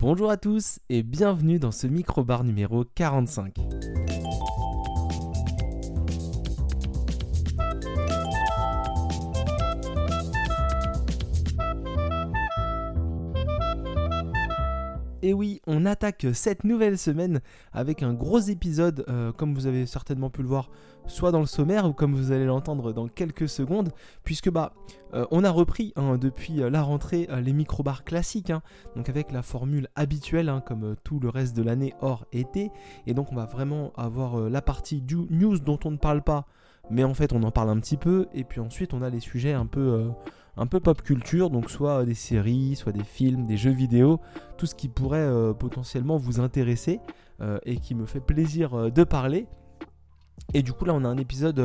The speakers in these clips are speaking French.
Bonjour à tous et bienvenue dans ce microbar numéro 45. Et oui, on attaque cette nouvelle semaine avec un gros épisode, euh, comme vous avez certainement pu le voir, soit dans le sommaire ou comme vous allez l'entendre dans quelques secondes, puisque bah euh, on a repris hein, depuis euh, la rentrée les microbars classiques, hein, donc avec la formule habituelle, hein, comme tout le reste de l'année hors été, et donc on va vraiment avoir la partie du news dont on ne parle pas, mais en fait on en parle un petit peu, et puis ensuite on a les sujets un peu un peu pop culture, donc soit des séries, soit des films, des jeux vidéo, tout ce qui pourrait euh, potentiellement vous intéresser euh, et qui me fait plaisir euh, de parler. Et du coup là on a un épisode,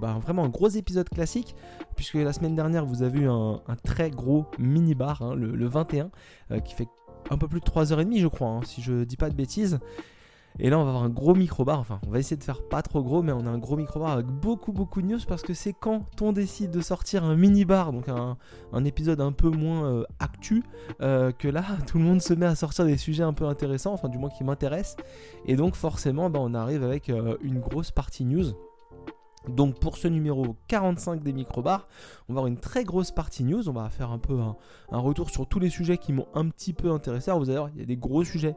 bah, vraiment un gros épisode classique, puisque la semaine dernière vous avez eu un, très gros mini bar, hein, le, 21, qui fait un peu plus de 3h30 je crois, hein, si je dis pas de bêtises. Et là, on va avoir un gros micro-bar. Enfin, on va essayer de faire pas trop gros, mais on a un gros micro-bar avec beaucoup, beaucoup de news parce que c'est quand on décide de sortir un mini-bar, donc un, épisode un peu moins euh, actu, euh, que là, tout le monde se met à sortir des sujets un peu intéressants, enfin, du moins qui m'intéressent. Et donc, forcément, bah, on arrive avec euh, une grosse partie news. Donc pour ce numéro 45 des microbars, on va avoir une très grosse partie news, on va faire un peu un, retour sur tous les sujets qui m'ont un petit peu intéressé. Alors vous allez voir, il y a des gros sujets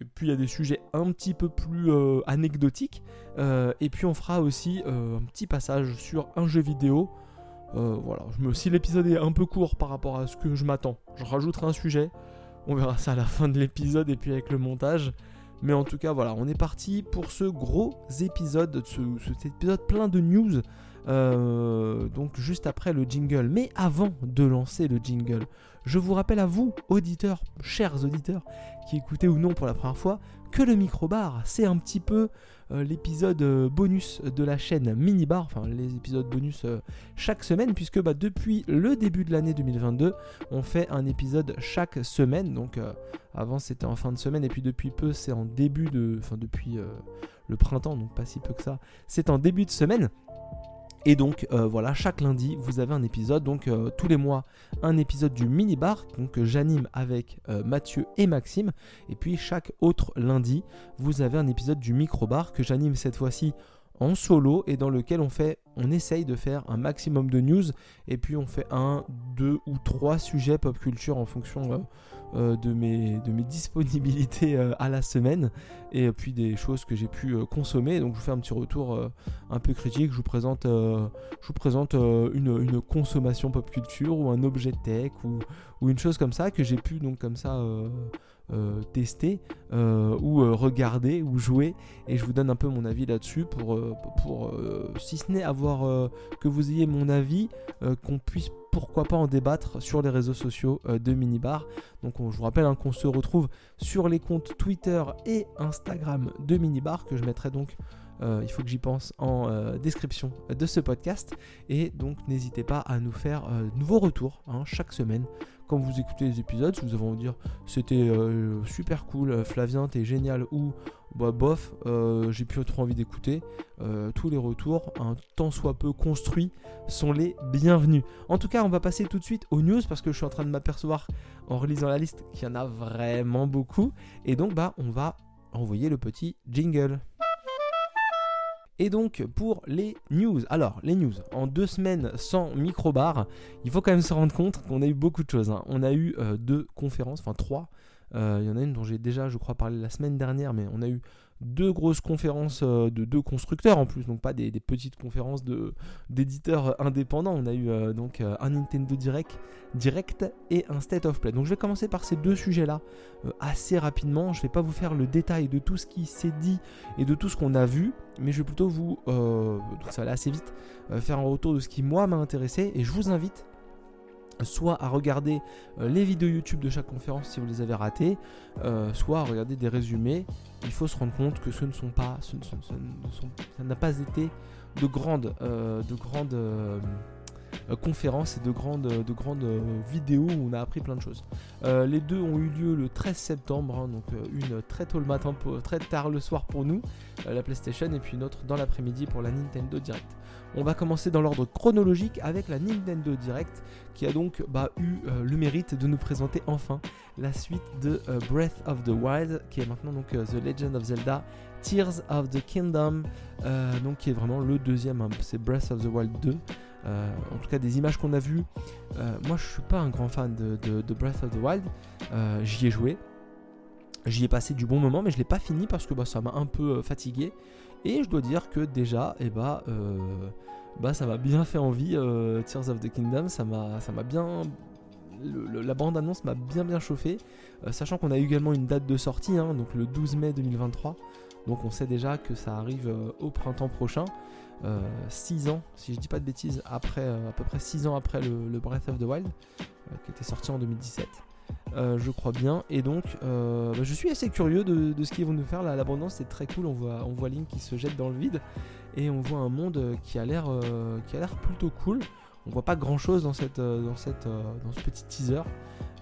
et puis il y a des sujets un petit peu plus euh, anecdotiques. Euh, et puis on fera aussi euh, un petit passage sur un jeu vidéo. voilà, je me, si l'épisode est un peu court par rapport à ce que je m'attends, je rajouterai un sujet. On verra ça à la fin de l'épisode et puis avec le montage. Mais en tout cas, voilà, on est parti pour ce gros épisode, ce, cet épisode plein de news. donc juste après le jingle. Mais avant de lancer le jingle, je vous rappelle à vous, auditeurs, chers auditeurs, qui écoutez ou non pour la première fois, que le microbar, c'est un petit peu euh, l'épisode euh, bonus de la chaîne Minibar, enfin les épisodes bonus euh, chaque semaine, puisque bah, depuis le début de l'année 2022, on fait un épisode chaque semaine. Donc avant c'était en fin de semaine, et puis depuis peu c'est en début de. Enfin depuis le printemps, donc pas si peu que ça, c'est en début de semaine. Et donc euh, voilà, chaque lundi, vous avez un épisode. Donc euh, tous les mois, un épisode du mini bar que j'anime avec euh, Mathieu et Maxime. Et puis chaque autre lundi, vous avez un épisode du micro bar que j'anime cette fois-ci en solo et dans lequel on fait, on essaye de faire un maximum de news et puis on fait un, deux ou trois sujets pop culture en fonction de, mes, de mes disponibilités euh, à la semaine et puis des choses que j'ai pu euh, consommer. Donc je vous fais un petit retour un peu critique. Je vous présente, je vous présente une, consommation pop culture ou un objet tech ou une chose comme ça que j'ai pu donc comme ça tester ou regarder ou jouer et je vous donne un peu mon avis là-dessus pour, pour si ce n'est avoir que vous ayez mon avis qu'on puisse pourquoi pas en débattre sur les réseaux sociaux euh, de Minibar. Donc je vous rappelle hein, qu'on se retrouve sur les comptes Twitter et Instagram de Minibar que je mettrai donc euh, il faut que j'y pense en euh, description de ce podcast. Et donc n'hésitez pas à nous faire de nouveaux retours hein, chaque semaine quand vous écoutez les épisodes. Si vous avez envie de dire c'était super cool, Flavien, t'es génial ou bah, bof, euh, j'ai plus trop envie d'écouter. Euh, tous les retours, un tant soit peu construits, sont les bienvenus. En tout cas, on va passer tout de suite aux news parce que je suis en train de m'apercevoir en relisant la liste qu'il y en a vraiment beaucoup. Et donc, bah, on va envoyer le petit jingle. Et donc pour les news, alors les news, en deux semaines sans micro-bar, il faut quand même se rendre compte qu'on a eu beaucoup de choses. Hein. On a eu euh, deux conférences, enfin trois euh, il y en a une dont j'ai déjà, je crois, parlé la semaine dernière, mais on a eu deux grosses conférences euh, de deux constructeurs en plus, donc pas des, petites conférences d'éditeurs indépendants. On a eu euh, donc un Nintendo Direct, et un State of Play. Donc je vais commencer par ces deux sujets-là assez rapidement. Je ne vais pas vous faire le détail de tout ce qui s'est dit et de tout ce qu'on a vu, mais je vais plutôt vous, ça va assez vite, faire un retour de ce qui moi m'a intéressé et je vous invite soit à regarder euh, les vidéos YouTube de chaque conférence si vous les avez ratées, euh, soit à regarder des résumés. Il faut se rendre compte que ce ne sont pas, ça n'a pas été de grandes, euh, de grandes conférences et de grandes, de grandes vidéos où on a appris plein de choses. les deux ont eu lieu le 13 septembre, hein, donc une très tôt le matin, très tard le soir pour nous, la PlayStation, et puis une autre dans l'après-midi pour la Nintendo Direct. On va commencer dans l'ordre chronologique avec la Nintendo Direct qui a donc bah, eu euh, le mérite de nous présenter enfin la suite de euh, Breath of the Wild qui est maintenant donc euh, The Legend of Zelda Tears of the Kingdom donc qui est vraiment le deuxième hein, c'est Breath of the Wild 2 en tout cas des images qu'on a vues moi je suis pas un grand fan de, Breath of the Wild. J'y ai joué. J'y ai passé du bon moment mais je l'ai pas fini parce que bah, ça m'a un peu fatigué et je dois dire que déjà, eh bah, euh, bah ça m'a bien fait envie. Euh, Tears of the Kingdom, ça m'a, bien. la bande-annonce m'a bien bien chauffé, euh, sachant qu'on a également une date de sortie, hein, donc le 12 mai 2023. Donc on sait déjà que ça arrive au printemps prochain. 6 ans, si je dis pas de bêtises, après, à peu près 6 ans après le Breath of the Wild, qui était sorti en 2017. Euh, je crois bien. Et donc, euh, bah, je suis assez curieux de, ce qu'ils vont nous faire. L'abondance, c'est très cool. On voit, on Link qui se jette dans le vide et on voit un monde qui a l'air, euh, qui a l'air plutôt cool. On voit pas grand chose dans ce petit teaser.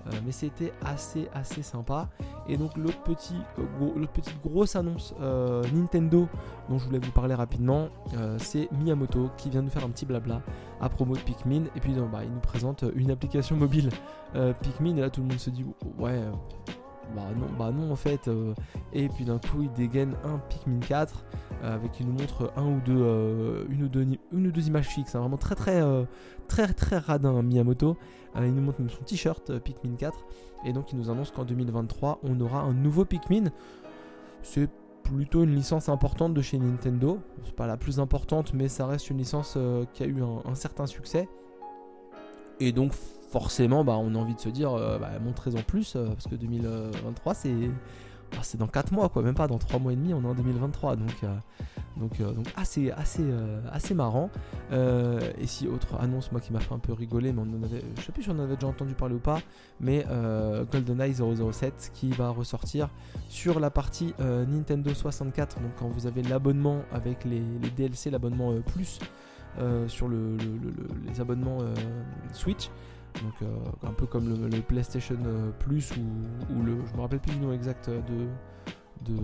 Euh, mais c'était assez assez sympa. Et donc l'autre petit, euh, petite grosse annonce euh, Nintendo dont je voulais vous parler rapidement, c'est Miyamoto qui vient nous faire un petit blabla à promo de Pikmin. Et puis bah, il nous présente une application mobile Pikmin. Et là tout le monde se dit ouais bah non, bah non en fait. et puis d'un coup il dégaine un Pikmin 4 avec il nous montre un ou deux, une, ou deux une ou deux images fixes. Hein. vraiment très très très très radin Miyamoto. Euh, il nous montre même son t-shirt euh, Pikmin 4. Et donc il nous annonce qu'en 2023, on aura un nouveau Pikmin. C'est plutôt une licence importante de chez Nintendo. C'est pas la plus importante, mais ça reste une licence euh, qui a eu un, certain succès. Et donc forcément, bah, on a envie de se dire, bah, montrez-en plus, parce que 2023, c'est ah, c'est dans 4 mois, quoi, même pas dans 3 mois et demi, on est en 2023, donc, euh, donc, euh, donc assez, assez, euh, assez marrant. et si autre annonce, moi qui m'a fait un peu rigoler, mais on en avait, je sais plus si on en avait déjà entendu parler ou pas, mais GoldenEye 007 qui va ressortir sur la partie Nintendo 64, donc quand vous avez l'abonnement avec les, DLC, l'abonnement plus sur le, les abonnements Switch. Donc euh, un peu comme le, PlayStation euh, Plus ou, le. Je me rappelle plus du nom exact de. de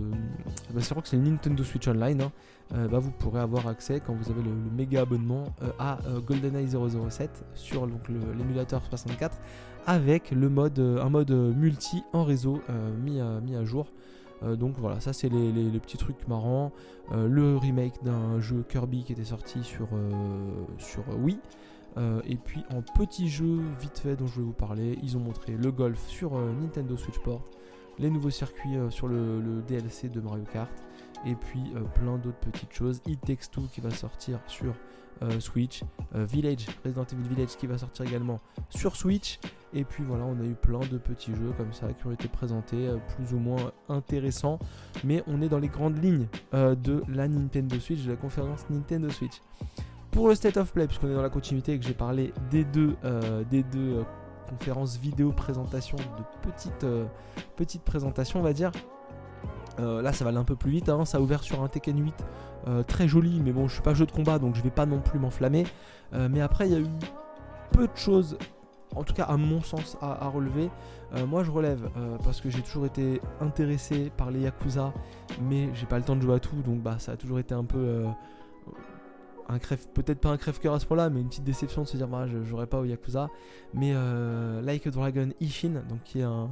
bah, c'est vrai que c'est le Nintendo Switch Online. Hein. Euh, bah, vous pourrez avoir accès quand vous avez le, méga abonnement à GoldenEye 007 sur l'émulateur 64 avec le mode, un mode multi en réseau mis, à, mis à jour. donc voilà, ça c'est les, les, petits trucs marrants. le remake d'un jeu Kirby qui était sorti sur, sur Wii. Euh, et puis en petit jeu vite fait dont je vais vous parler, ils ont montré le golf sur euh, Nintendo Switch Sport, les nouveaux circuits euh, sur le, DLC de Mario Kart, et puis plein d'autres petites choses. It Takes Two qui va sortir sur Switch, Village, Resident Evil Village qui va sortir également sur Switch, et puis voilà, on a eu plein de petits jeux comme ça qui ont été présentés, plus ou moins intéressants, mais on est dans les grandes lignes de la Nintendo Switch, de la conférence Nintendo Switch. Pour le State of Play, puisqu'on est dans la continuité et que j'ai parlé des deux, euh, des deux euh, conférences vidéo présentation, de petites, euh, petites présentations, on va dire. là, ça va aller un peu plus vite. Hein. ça a ouvert sur un Tekken 8 très joli, mais bon, je suis pas jeu de combat donc je vais pas non plus m'enflammer. mais après, il y a eu peu de choses, en tout cas à mon sens, à, relever. moi, je relève parce que j'ai toujours été intéressé par les Yakuza, mais j'ai pas le temps de jouer à tout, donc bah, ça a toujours été un peu un crève, peut-être pas un crève-cœur à ce point-là, mais une petite déception de se dire bah je jouerai pas au Yakuza. Mais euh, Like a Dragon Ishin, qui est un,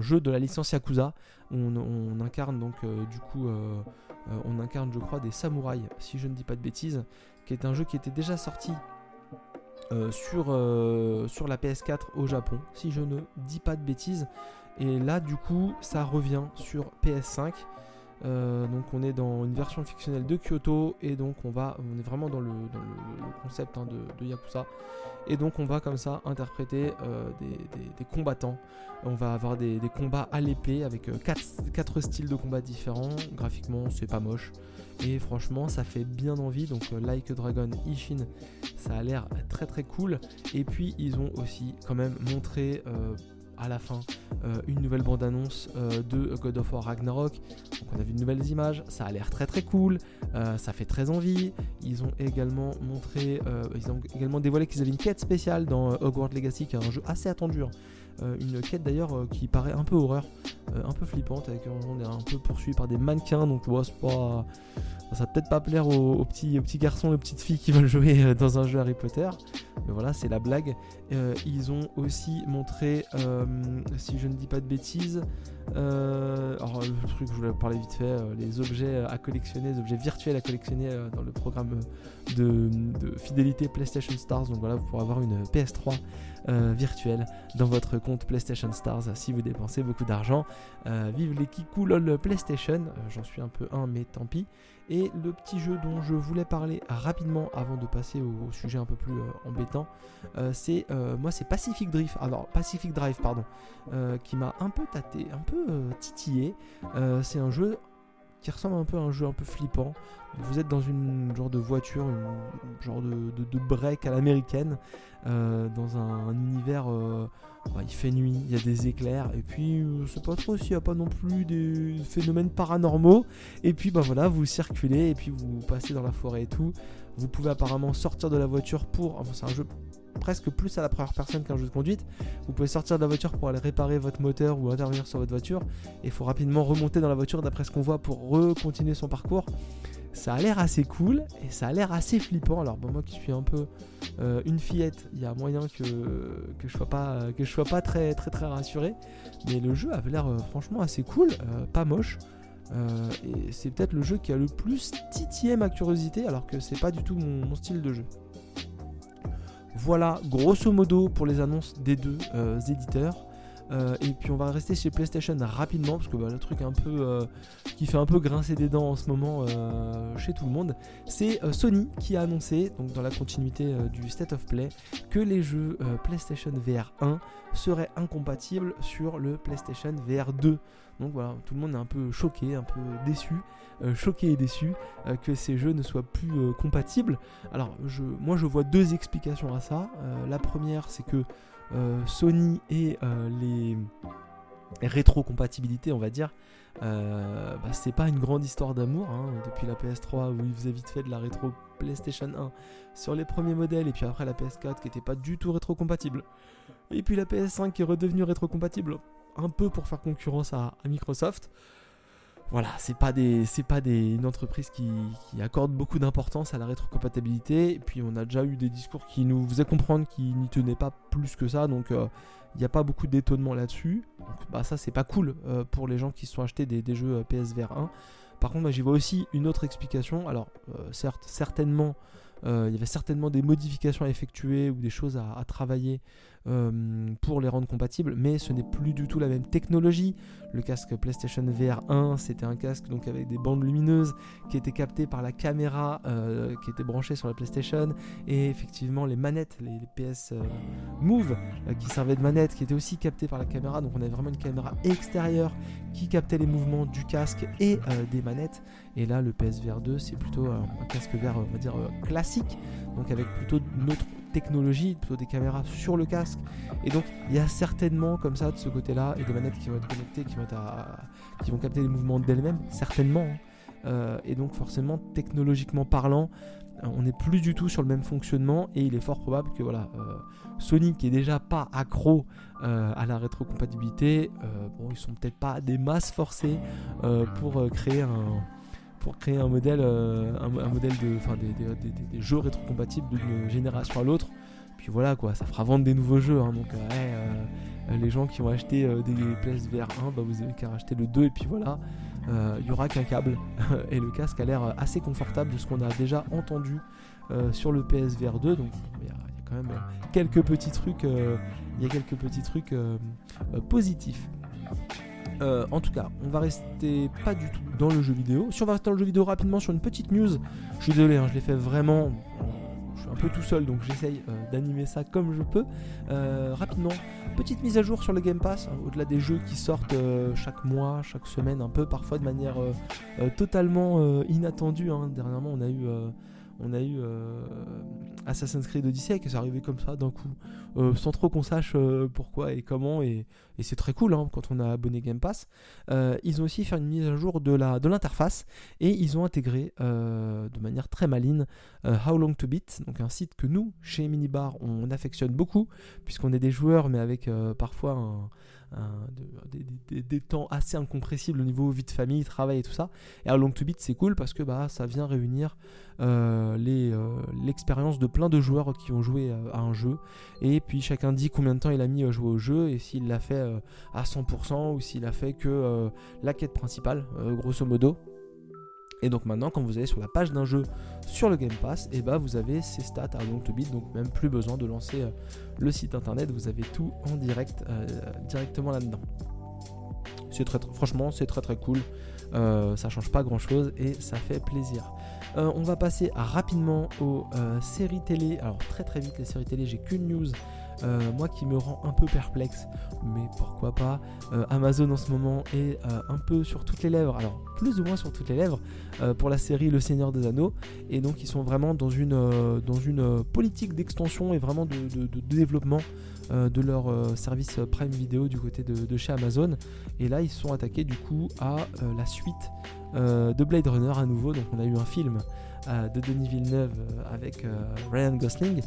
jeu de la licence Yakuza, on, on incarne donc euh, du coup, euh, on incarne je crois des samouraïs, si je ne dis pas de bêtises, qui est un jeu qui était déjà sorti sur la PS4 au Japon, si je ne dis pas de bêtises. Et là du coup ça revient sur PS5. Euh, donc on est dans une version fictionnelle de Kyoto et donc on va, on est vraiment dans le, concept hein, de, Yakuza. Et donc on va comme ça interpréter euh, des, combattants. On va avoir des, combats à l'épée avec 4 euh, styles de combat différents. Graphiquement c'est pas moche. Et franchement ça fait bien envie. Donc Like Dragon Ishin ça a l'air très très cool. Et puis ils ont aussi quand même montré à la fin une nouvelle bande-annonce de God of War Ragnarok. Donc on a vu de nouvelles images, ça a l'air très très cool, ça fait très envie. Ils ont également montré, ils ont également dévoilé qu'ils avaient une quête spéciale dans Hogwarts Legacy, qui est un jeu assez attendu. Hein. une quête d'ailleurs qui paraît un peu horreur, un peu flippante, avec on est un peu poursuivi par des mannequins, donc pas ça va peut-être pas plaire aux, petits, aux petits garçons et aux petites filles qui veulent jouer euh, dans un jeu Harry Potter. Mais voilà, c'est la blague. Euh, ils ont aussi montré, euh, si je ne dis pas de bêtises, alors le truc je voulais parler vite fait, les objets à collectionner, les objets virtuels à collectionner dans le programme de, fidélité PlayStation Stars. Donc voilà, vous pourrez avoir une PS3 virtuelle dans votre compte PlayStation Stars si vous dépensez beaucoup d'argent. vive les Kikou LOL PlayStation, j'en suis un peu un, mais tant pis. Et le petit jeu dont je voulais parler rapidement avant de passer au, sujet un peu plus euh, embêtant, euh, c'est euh, moi c'est Pacific Drift. Alors Pacific Drive pardon, qui m'a un peu tâté, un peu titillé. c'est un jeu qui ressemble un peu à un jeu un peu flippant. Vous êtes dans une genre de voiture, une genre de, break à l'américaine, dans un, univers il fait nuit, il y a des éclairs, et puis je sais pas trop s'il n'y a pas non plus des phénomènes paranormaux. Et puis bah voilà, vous circulez et puis vous passez dans la forêt et tout. Vous pouvez apparemment sortir de la voiture pour. Enfin, c'est un jeu presque plus à la première personne qu'un jeu de conduite. Vous pouvez sortir de la voiture pour aller réparer votre moteur ou intervenir sur votre voiture. Et il faut rapidement remonter dans la voiture d'après ce qu'on voit pour recontinuer son parcours ça a l'air assez cool et ça a l'air assez flippant. Alors bon, moi qui suis un peu euh, une fillette, il y a moyen que, que je sois pas sois pas très très très rassuré. Mais le jeu avait l'air euh, franchement assez cool, euh, pas moche. et c'est peut-être le jeu qui a le plus titillé ma curiosité, alors que c'est pas du tout mon, style de jeu. Voilà, grosso modo pour les annonces des deux éditeurs. Euh, et puis on va rester chez PlayStation rapidement parce que bah, le truc euh, qui fait un peu grincer des dents en ce moment euh, chez tout le monde, c'est Sony qui a annoncé, donc dans la continuité du State of Play, que les jeux PlayStation VR 1 seraient incompatibles sur le PlayStation VR 2. Donc voilà, tout le monde est un peu choqué, un peu déçu, choqué et déçu que ces jeux ne soient plus compatibles. Alors moi je vois deux explications à ça. la première c'est que euh, Sony et euh, les rétrocompatibilités, on va dire, euh, bah, c'est pas une grande histoire d'amour. Hein, depuis la PS3 où ils faisaient vite fait de la rétro PlayStation 1 sur les premiers modèles, et puis après la PS4 qui était pas du tout rétrocompatible, et puis la PS5 qui est redevenue rétrocompatible un peu pour faire concurrence à Microsoft voilà, c'est pas des, pas des, une entreprise qui, accorde beaucoup d'importance à la rétrocompatibilité. Et puis on a déjà eu des discours qui nous faisaient comprendre qu'ils n'y tenaient pas plus que ça, donc euh, il n'y a pas beaucoup d'étonnement là-dessus. Donc bah ça c'est pas cool euh, pour les gens qui se sont achetés des, jeux euh, PSVR 1. Par contre, j'y vois aussi une autre explication. Alors certes, certainement, il y avait certainement des modifications à effectuer ou des choses à travailler euh, pour les rendre compatibles, mais ce n'est plus du tout la même technologie. Le casque PlayStation VR 1, c'était un casque donc avec des bandes lumineuses qui étaient captées par la caméra euh, qui était branchée sur la PlayStation, et effectivement les manettes, les, PS euh, Move qui servaient de manettes, qui étaient aussi captées par la caméra. Donc on avait vraiment une caméra extérieure qui captait les mouvements du casque et des manettes. Et là, le PSVR 2, c'est plutôt un casque VR, on va dire classique, donc avec plutôt notre technologie, plutôt des caméras sur le casque. Et donc il y a certainement comme ça de ce côté-là et des manettes qui vont être connectées, qui vont, qui vont capter les mouvements d'elles-mêmes, certainement. Hein. Euh, et donc forcément, technologiquement parlant, euh, on n'est plus du tout sur le même fonctionnement et il est fort probable que voilà, euh, Sony qui est déjà pas accro à la rétrocompatibilité, bon ils sont peut-être pas des masses forcées pour créer un pour créer un modèle, euh, un, modèle de, enfin des, des, jeux rétrocompatibles d'une génération à l'autre. Puis voilà quoi, ça fera vendre des nouveaux jeux. Hein. donc euh, euh, les gens qui ont acheté des PSVR 1, bah, vous avez qu'à racheter le 2 et puis voilà, il y aura qu'un câble et le casque a l'air assez confortable de ce qu'on a déjà entendu sur le PSVR 2. Donc il y, a quand même quelques petits trucs, il y a quelques petits trucs positifs. Euh, en tout cas, on va rester pas du tout dans le jeu vidéo. Si on va rester dans le jeu vidéo rapidement sur une petite news, je suis désolé, hein, je l'ai fait vraiment. Je suis un peu tout seul donc j'essaye euh, d'animer ça comme je peux. Euh, rapidement, petite mise à jour sur le Game Pass, hein, au-delà des jeux qui sortent chaque mois, chaque semaine, un peu parfois de manière totalement inattendue. Hein. Dernièrement, on a eu On a eu Assassin's Creed Odyssey qui est arrivé comme ça d'un coup, sans trop qu'on sache pourquoi et comment, et, c'est très cool hein, quand on a abonné Game Pass. ils ont aussi fait une mise à jour de l'interface et ils ont intégré de manière très maligne How Long to Beat, donc un site que nous, chez Minibar, on affectionne beaucoup, puisqu'on est des joueurs, mais avec parfois un des, temps assez incompressibles au niveau vie de famille, travail et tout ça. Et à Long to Beat, c'est cool parce que bah, ça vient réunir euh, euh, l'expérience de plein de joueurs qui ont joué euh, à un jeu. Et puis chacun dit combien de temps il a mis à jouer au jeu et s'il l'a fait à 100% ou s'il a fait que la quête principale, grosso modo. Et donc maintenant, quand vous allez sur la page d'un jeu sur le Game Pass, et eh bah ben, vous avez ces stats à long to beat, donc même plus besoin de lancer euh, le site internet, vous avez tout en direct euh, directement là-dedans. C'est très, franchement, c'est très très cool. Euh, ça change pas grand chose et ça fait plaisir. on va passer rapidement aux séries télé. Alors très très vite les séries télé, j'ai qu'une news euh, moi qui me rend un peu perplexe, mais pourquoi pas. Euh, Amazon en ce moment est euh, un peu sur toutes les lèvres, alors plus ou moins sur toutes les lèvres, pour la série Le Seigneur des Anneaux, et donc ils sont vraiment dans une, dans une politique d'extension et vraiment de, développement de leur service Prime Video du côté de, chez Amazon. Et là, ils sont attaqués du coup à la suite de Blade Runner à nouveau. Donc, on a eu un film de Denis Villeneuve avec Ryan Gosling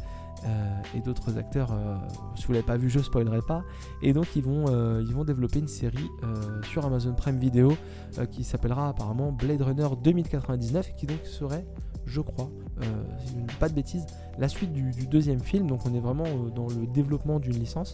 et d'autres acteurs. Euh, si vous l'avez pas vu, je spoilerai pas. Et donc ils vont, euh, ils vont développer une série sur Amazon Prime Video qui s'appellera apparemment Blade Runner 2099 et qui donc serait, je crois, pas de bêtises, la suite du, deuxième film. Donc on est vraiment dans le développement d'une licence.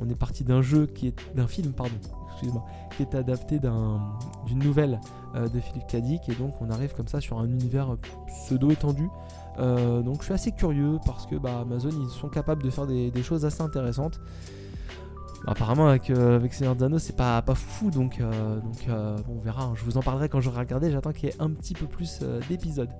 On est parti d'un jeu qui est d'un film, pardon, excusez-moi, qui est adapté d'une nouvelle de Philippe Cadic et donc on arrive comme ça sur un univers pseudo étendu euh, donc je suis assez curieux parce que bah, Amazon ils sont capables de faire des, choses assez intéressantes. Apparemment avec, euh, avec Seigneur Dano c'est pas, pas fou donc, euh, donc on verra, hein. je vous en parlerai quand j'aurai regardé, j'attends qu'il y ait un petit peu plus d'épisodes.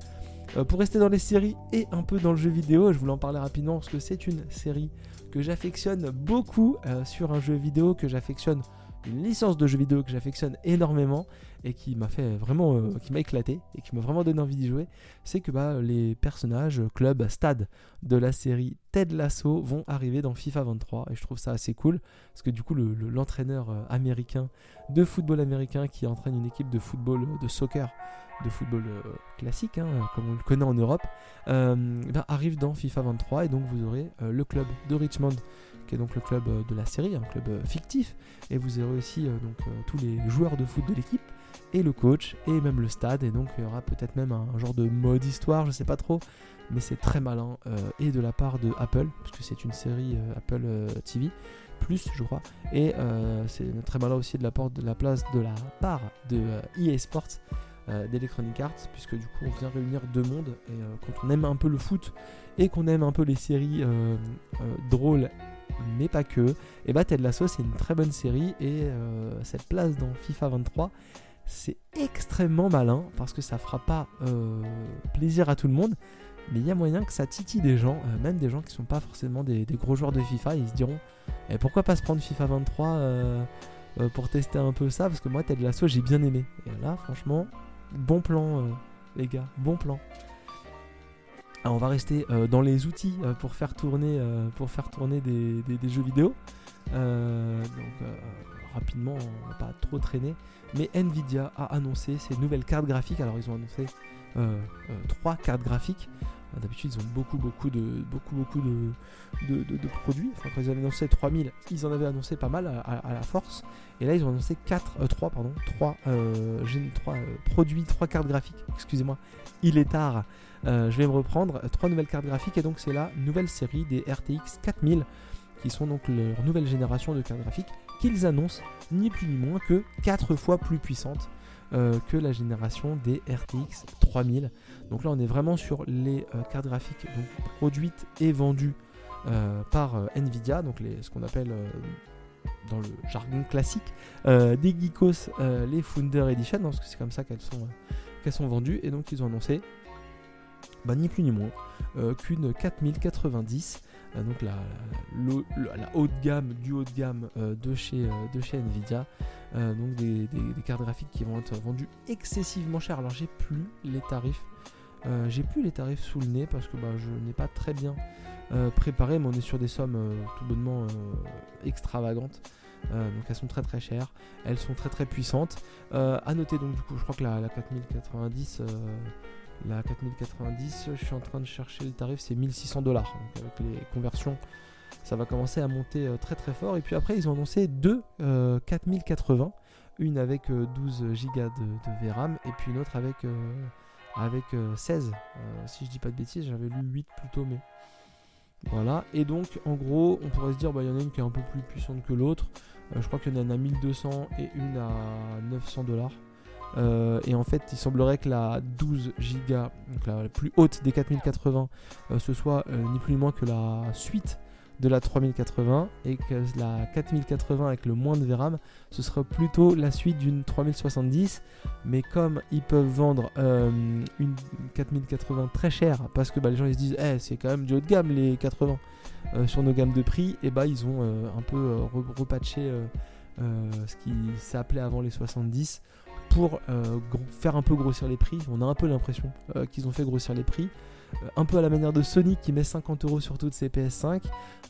pour rester dans les séries et un peu dans le jeu vidéo, je voulais en parler rapidement parce que c'est une série que j'affectionne beaucoup sur un jeu vidéo que j'affectionne une licence de jeu vidéo que j'affectionne énormément et qui m'a fait vraiment, euh, qui m'a éclaté et qui m'a vraiment donné envie d'y jouer, c'est que bah, les personnages, club, stade de la série Ted Lasso vont arriver dans FIFA 23 et je trouve ça assez cool parce que du coup l'entraîneur euh, américain de football américain qui entraîne une équipe de football, euh, de soccer, de football classique, hein, comme on le connaît en Europe, bah, arrive dans FIFA 23 et donc vous aurez le club de Richmond qui est donc le club de la série, un club fictif, et vous aurez aussi donc tous les joueurs de foot de l'équipe et le coach et même le stade. Et donc il y aura peut-être même un, genre de mode histoire, je sais pas trop, mais c'est très malin euh, et de la part de Apple, parce que c'est une série euh, Apple euh, TV plus je crois et c'est très malin aussi de la, part de la place de la part de EA Sports d'Electronic Arts puisque du coup on vient réunir deux mondes et quand on aime un peu le foot et qu'on aime un peu les séries drôles mais pas que et bah Ted Lasso c'est une très bonne série et cette place dans FIFA 23 c'est extrêmement malin parce que ça fera pas euh, plaisir à tout le monde. Mais il y a moyen que ça titille des gens, euh, même des gens qui sont pas forcément des, gros joueurs de FIFA. Ils se diront eh, pourquoi pas se prendre FIFA 23 euh, pour tester un peu ça Parce que moi, Ted Lasso, j'ai bien aimé. Et là, franchement, bon plan, les gars, bon plan. Alors, on va rester dans les outils pour faire tourner, pour faire tourner des, des jeux vidéo. donc, rapidement, on va pas trop traîner. Mais Nvidia a annoncé ses nouvelles cartes graphiques. Alors ils ont annoncé euh, euh, trois cartes graphiques. Euh, d'habitude ils ont beaucoup beaucoup de beaucoup beaucoup de, produits. Enfin, quand ils avaient annoncé 3000, ils en avaient annoncé pas mal à, la force. Et là ils ont annoncé 4, 3 pardon, 3, 3 produits, 3 cartes graphiques. Excusez-moi, il est tard. je vais me reprendre. 3 nouvelles cartes graphiques et donc c'est la nouvelle série des RTX 4000 qui sont donc leur nouvelle génération de cartes graphiques qu'ils annoncent ni plus ni moins que 4 fois plus puissante euh, que la génération des RTX 3000. Donc là on est vraiment sur les euh, cartes graphiques produites et vendues euh, par Nvidia, donc ce qu'on appelle dans le jargon classique des Geekos les Founder Edition, parce que c'est comme ça qu'elles sont, vendues, et donc ils ont annoncé bah, ni plus ni moins qu'une 4090 euh, donc la, haute gamme du haut de gamme euh, de, chez, euh, de chez Nvidia. donc des, cartes graphiques qui vont être vendues excessivement chères. Alors j'ai plus les tarifs J'ai plus les tarifs sous le nez parce que bah, je n'ai pas très bien préparé, mais on est sur des sommes tout bonnement extravagantes. donc elles sont très très chères, elles sont très très puissantes. à noter donc du coup, je crois que la, la 4090 la 4090, je suis en train de chercher le tarif, c'est 1600 dollars. Avec les conversions, ça va commencer à monter euh, très très fort. Et puis après, ils ont annoncé deux 4080, euh, une avec 12 euh, Go de, VRAM et puis une autre avec, avec 16. si je dis pas de bêtises, j'avais lu 8 plutôt, mais voilà. Et donc, en gros, on pourrait se dire, bah, il y en a une qui est un peu plus puissante que l'autre. je crois qu'il y en a une à 1200 et une à 900 dollars. Euh, et en fait, il semblerait que la 12 Go, donc la, plus haute des 4080, euh, ce soit euh, ni plus ni moins que la suite de la 3080 et que la 4080 avec le moins de VRAM, ce sera plutôt la suite d'une 3070. Mais comme ils peuvent vendre une 4080 très chère, parce que bah, les gens ils se disent, eh, c'est quand même du haut de gamme les 80 sur nos gammes de prix, et bah ils ont un peu repatché ce qui s'appelait avant les 70 pour euh, faire un peu grossir les prix. On a un peu l'impression euh, qu'ils ont fait grossir les prix. Euh, un peu à la manière de Sony qui met 50 euros sur toutes ses PS5.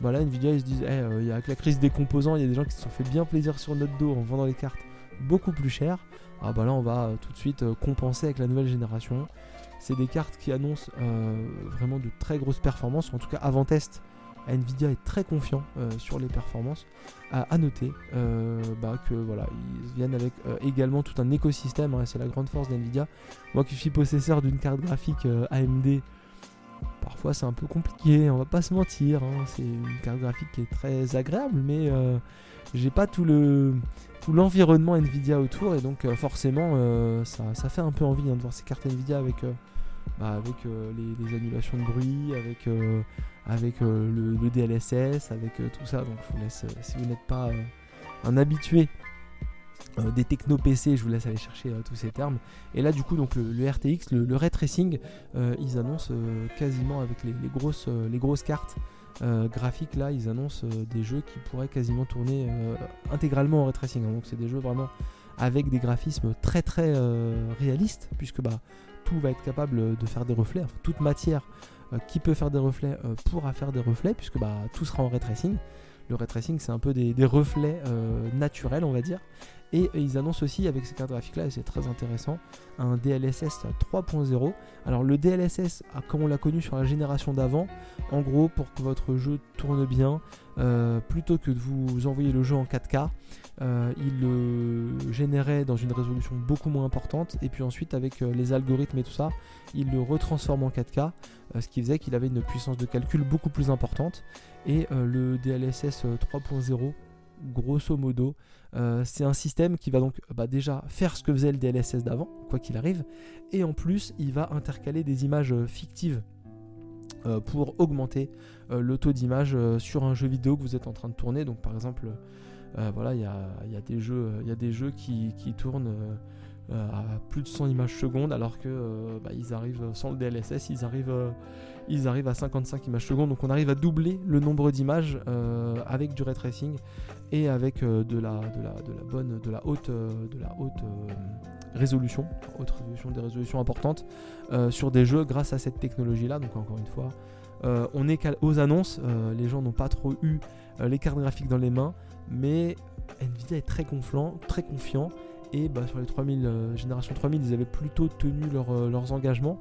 Bah là, Nvidia, ils se disent, eh, y a avec la crise des composants, il y a des gens qui se sont fait bien plaisir sur notre dos en vendant les cartes beaucoup plus chères. Ah bah là, on va tout de suite compenser avec la nouvelle génération. C'est des cartes qui annoncent vraiment de très grosses performances, en tout cas avant test. Nvidia est très confiant euh, sur les performances. À, noter euh, bah, que voilà, ils viennent avec euh, également tout un écosystème. Hein, c'est la grande force d'Nvidia. Moi qui suis possesseur d'une carte graphique AMD, parfois c'est un peu compliqué. On va pas se mentir. Hein, c'est une carte graphique qui est très agréable, mais j'ai pas tout le tout l'environnement Nvidia autour et donc forcément ça, fait un peu envie hein, de voir ces cartes Nvidia avec bah, avec les, annulations de bruit, avec avec euh, le, DLSS, avec euh, tout ça. Donc je vous laisse, euh, si vous n'êtes pas un habitué des techno PC, je vous laisse aller chercher tous ces termes. Et là, du coup, donc le, RTX, le, ray tracing, ils annoncent quasiment avec les, grosses, les grosses cartes graphiques là, ils annoncent des jeux qui pourraient quasiment tourner intégralement en ray tracing. Hein. donc c'est des jeux vraiment avec des graphismes très très réalistes, puisque bah tout va être capable de faire des reflets, toute matière qui peut faire des reflets euh, pourra faire des reflets, puisque bah, tout sera en ray. Le ray tracing, c'est un peu des, reflets euh, naturels, on va dire. Et ils annoncent aussi avec ces cartes graphiques là, c'est très intéressant, un DLSS 3.0. Alors le DLSS, ah, comme on l'a connu sur la génération d'avant, en gros pour que votre jeu tourne bien, plutôt que de vous envoyer le jeu en 4K, il le générait dans une résolution beaucoup moins importante, et puis ensuite avec les algorithmes et tout ça, il le retransforme en 4K. Euh, ce qui faisait qu'il avait une puissance de calcul beaucoup plus importante. Et euh, le DLSS 3.0, euh, grosso modo, c'est un système qui va donc bah, déjà faire ce que faisait le DLSS d'avant, quoi qu'il arrive, et en plus il va intercaler des images fictives pour augmenter le taux d'image sur un jeu vidéo que vous êtes en train de tourner. Donc par exemple, voilà, il y a, des jeux, qui, tournent euh, à plus de 100 images secondes alors que euh, bah, ils arrivent sans le DLSS ils arrivent euh, à 55 images secondes. Donc on arrive à doubler le nombre d'images avec du ray tracing et avec de, la, de, la, de la bonne de la haute de la haute résolution haute résolution des résolutions importantes sur des jeux grâce à cette technologie là donc encore une fois on est aux annonces les gens n'ont pas trop eu les cartes graphiques dans les mains mais Nvidia est très très confiant et bah, sur les 3000, euh, génération 3000, ils avaient plutôt tenu euh, leurs engagements.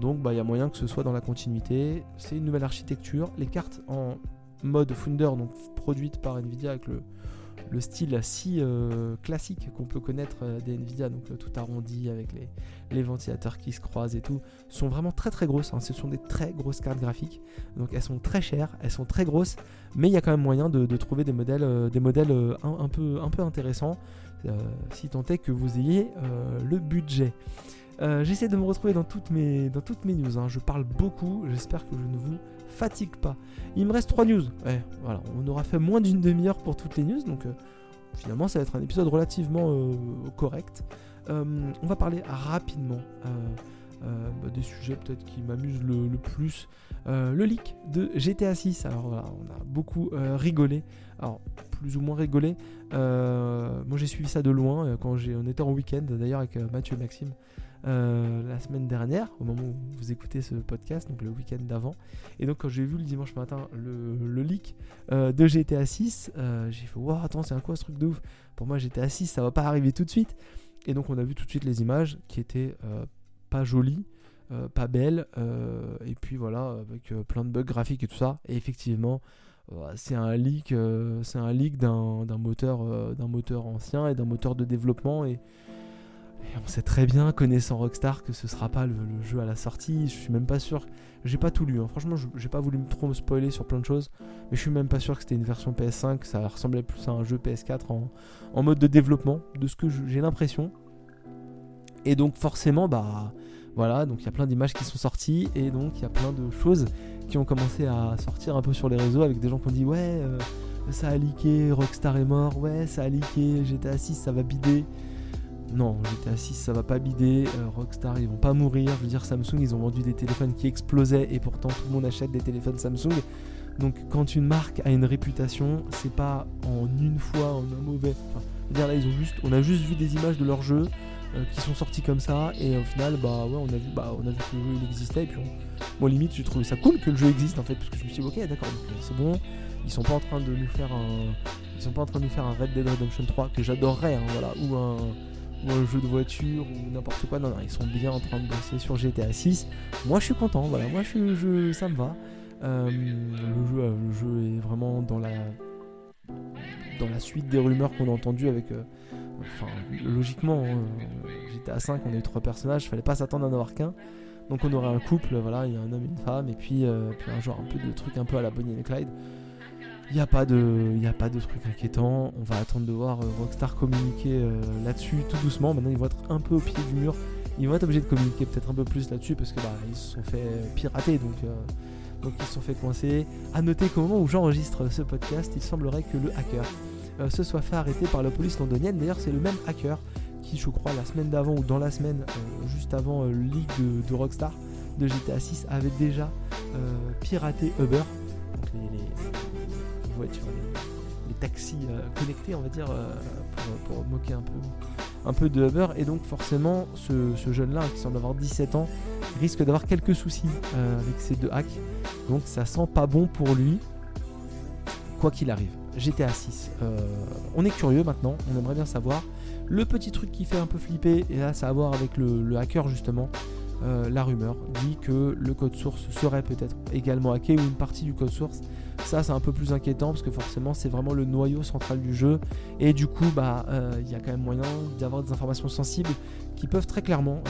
Donc bah, il y a moyen que ce soit dans la continuité. C'est une nouvelle architecture. Les cartes en mode Founder, donc produites par Nvidia avec le, le style si euh, classique qu'on peut connaître des Nvidia, donc tout arrondi avec les, les, ventilateurs qui se croisent et tout, sont vraiment très très grosses. Hein. Ce sont des très grosses cartes graphiques, donc elles sont très chères, elles sont très grosses, mais il y a quand même moyen de, trouver des modèles, des modèles un, peu, un peu intéressants. Euh, si tant est que vous ayez euh, le budget. Euh, j'essaie de me retrouver dans toutes mes, dans toutes mes news. Hein. Je parle beaucoup. J'espère que je ne vous fatigue pas. Il me reste 3 news. voilà, on aura fait moins d'une demi-heure pour toutes les news. Donc finalement, ça va être un épisode relativement correct. on va parler rapidement des sujets peut-être qui m'amusent le, plus. le leak de GTA 6. Alors voilà, on a beaucoup rigolé. Alors plus ou moins rigolé. Euh, moi j'ai suivi ça de loin euh, quand on était en week-end d'ailleurs avec euh, Mathieu et Maxime. La semaine dernière, au moment où vous écoutez ce podcast, donc le week-end d'avant. Et donc quand j'ai vu le dimanche matin le, leak de GTA 6, j'ai fait Waouh, attends, c'est un quoi ce truc de ouf Pour moi, GTA 6, ça va pas arriver tout de suite. Et donc on a vu tout de suite les images qui étaient pas jolies. pas belles, et puis voilà, avec plein de bugs graphiques et tout ça. Et effectivement, c'est un leak, euh, c'est un leak d'un, moteur, euh, d'un moteur ancien et d'un moteur de développement et, on sait très bien, connaissant Rockstar, que ce sera pas le, jeu à la sortie. Je suis même pas sûr. J'ai pas tout lu. Hein. Franchement, j'ai pas voulu trop me spoiler sur plein de choses, mais je suis même pas sûr que c'était une version PS5. Ça ressemblait plus à un jeu PS4 en, mode de développement, de ce que j'ai l'impression. Et donc forcément, bah voilà, donc il y a plein d'images qui sont sorties et donc il y a plein de choses qui ont commencé à sortir un peu sur les réseaux avec des gens qui ont dit ouais euh, ça a leaké, Rockstar est mort, ouais ça a leaké, GTA 6 ça va bider. Non, GTA 6 ça va pas bider, euh, Rockstar ils vont pas mourir, je veux dire Samsung ils ont vendu des téléphones qui explosaient et pourtant tout le monde achète des téléphones Samsung. Donc quand une marque a une réputation, c'est pas en une fois, en un mauvais. Enfin, dire là ils ont juste, on a juste vu des images de leur jeu, euh, qui sont sortis comme ça et au final bah ouais on a vu bah on a vu que le jeu il existait et puis moi limite j'ai trouvé ça cool que le jeu existe en fait parce que je me suis dit ok d'accord euh, c'est bon ils sont pas en train de nous faire un ils sont pas en train de nous faire un Red Dead Redemption 3 que j'adorerais hein, voilà ou un ou un jeu de voiture ou n'importe quoi non non ils sont bien en train de bosser sur GTA 6 moi je suis content voilà moi je ça me va euh, le jeu le jeu est vraiment dans la dans la suite des rumeurs qu'on a entendues avec Enfin, logiquement, hein, à 5, on a eu trois personnages, fallait pas s'attendre à n'avoir avoir qu'un. Donc on aurait un couple, voilà, il y a un homme et une femme, et puis, euh, puis un genre un peu de truc un peu à la Bonnie et Clyde. Il n'y a, pas de, de truc inquiétant, on va attendre de voir euh, Rockstar communiquer euh, là-dessus tout doucement. Maintenant ils vont être un peu au pied du mur, ils vont être obligés de communiquer peut-être un peu plus là-dessus parce que bah, ils se sont fait pirater, donc, donc ils se sont fait coincer. A noter qu'au moment où j'enregistre ce podcast, il semblerait que le hacker euh, se soit fait arrêter par la police londonienne. D'ailleurs, c'est le même hacker qui, je crois, la semaine d'avant ou dans la semaine, euh, juste avant euh, le leak de, Rockstar de GTA 6, avait déjà piraté Uber, donc les, voitures, les, taxis connectés, on va dire, pour, moquer un peu, un peu de Uber. Et donc, forcément, ce, jeune-là, qui semble avoir 17 ans, risque d'avoir quelques soucis avec ces deux hacks. Donc, ça sent pas bon pour lui, quoi qu'il arrive. GTA 6. Euh, on est curieux maintenant, on aimerait bien savoir. Le petit truc qui fait un peu flipper, et là ça a à voir avec le, hacker justement, euh, la rumeur dit que le code source serait peut-être également hacké ou une partie du code source. Ça c'est un peu plus inquiétant parce que forcément c'est vraiment le noyau central du jeu et du coup bah euh, il y a quand même moyen d'avoir des informations sensibles qui peuvent très clairement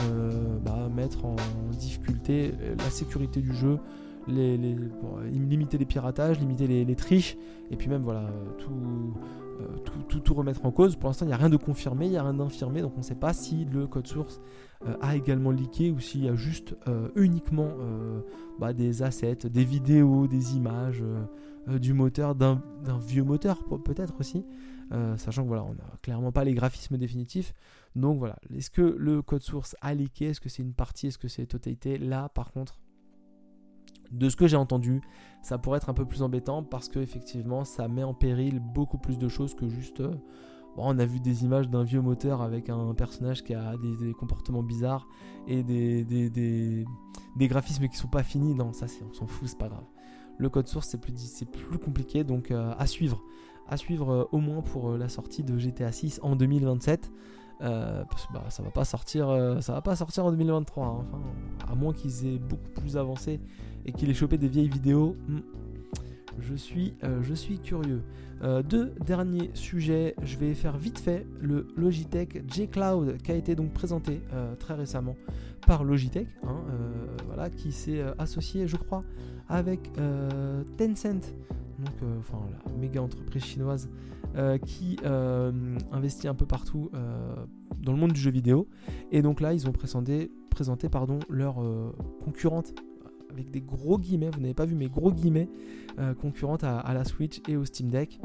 bah, mettre en difficulté la sécurité du jeu, limiter les piratages, limiter les, triches, et puis même voilà, euh, tout, tout, remettre en cause. Pour l'instant, il n'y a rien de confirmé, il n'y a rien d'infirmé, donc on ne sait pas si le code source euh, a également leaké ou s'il y a juste euh, uniquement bah, des assets, des vidéos, des images, du moteur, d'un vieux moteur peut-être aussi. sachant que voilà, on n'a clairement pas les graphismes définitifs. Donc voilà, est-ce que le code source a leaké? Est-ce que c'est une partie? Est-ce que c'est totalité? Là, par contre, de ce que j'ai entendu, ça pourrait être un peu plus embêtant parce que effectivement, ça met en péril beaucoup plus de choses que juste. Euh, on a vu des images d'un vieux moteur avec un personnage qui a des, comportements bizarres et des, graphismes qui sont pas finis. Non, ça, on s'en fout, c'est pas grave. Le code source, c'est plus, plus compliqué, donc euh, à suivre. À suivre euh, au moins pour la sortie de GTA 6 en 2027. Euh, parce que bah, ça va pas sortir, euh, va pas sortir en 2023. Hein. Enfin, à moins qu'ils aient beaucoup plus avancé et qu'ils aient chopé des vieilles vidéos. Hmm, je suis, euh, je suis curieux. deux derniers sujets, je vais faire vite fait le Logitech J Cloud qui a été donc présenté très récemment par Logitech, hein, voilà, qui s'est associé, je crois, avec Tencent, donc enfin la méga entreprise chinoise euh, qui euh, investit un peu partout euh, dans le monde du jeu vidéo. Et donc là, ils ont présenté, présenté pardon, leur concurrente avec des gros guillemets, vous n'avez pas vu mes gros guillemets, concurrente à, la Switch et au Steam Deck,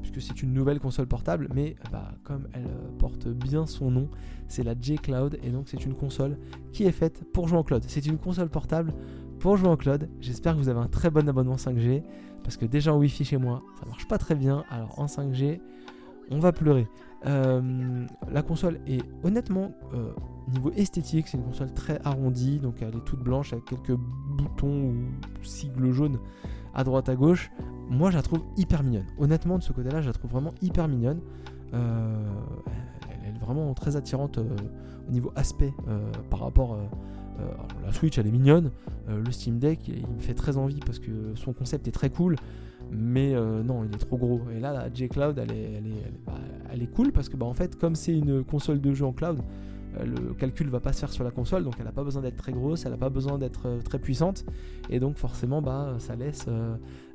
puisque c'est une nouvelle console portable, mais bah, comme elle porte bien son nom, c'est la J-Cloud, et donc c'est une console qui est faite pour jouer en cloud. C'est une console portable pour jouer en cloud. J'espère que vous avez un très bon abonnement 5G parce que déjà en Wi-Fi chez moi, ça marche pas très bien. Alors en 5G, on va pleurer. Euh, la console est honnêtement euh, niveau esthétique, c'est une console très arrondie, donc elle est toute blanche avec quelques boutons ou sigles jaunes à droite à gauche. Moi, je la trouve hyper mignonne. Honnêtement, de ce côté-là, je la trouve vraiment hyper mignonne. Euh, elle, est vraiment très attirante euh, au niveau aspect par rapport. la Switch, elle est mignonne. le Steam Deck, il, me fait très envie parce que son concept est très cool. Mais non, il est trop gros. Et là, la J-Cloud, bah, elle, est, cool parce que, bah, en fait, comme c'est une console de jeu en cloud, le calcul va pas se faire sur la console, donc elle n'a pas besoin d'être très grosse, elle n'a pas besoin d'être très puissante, et donc forcément bah, ça laisse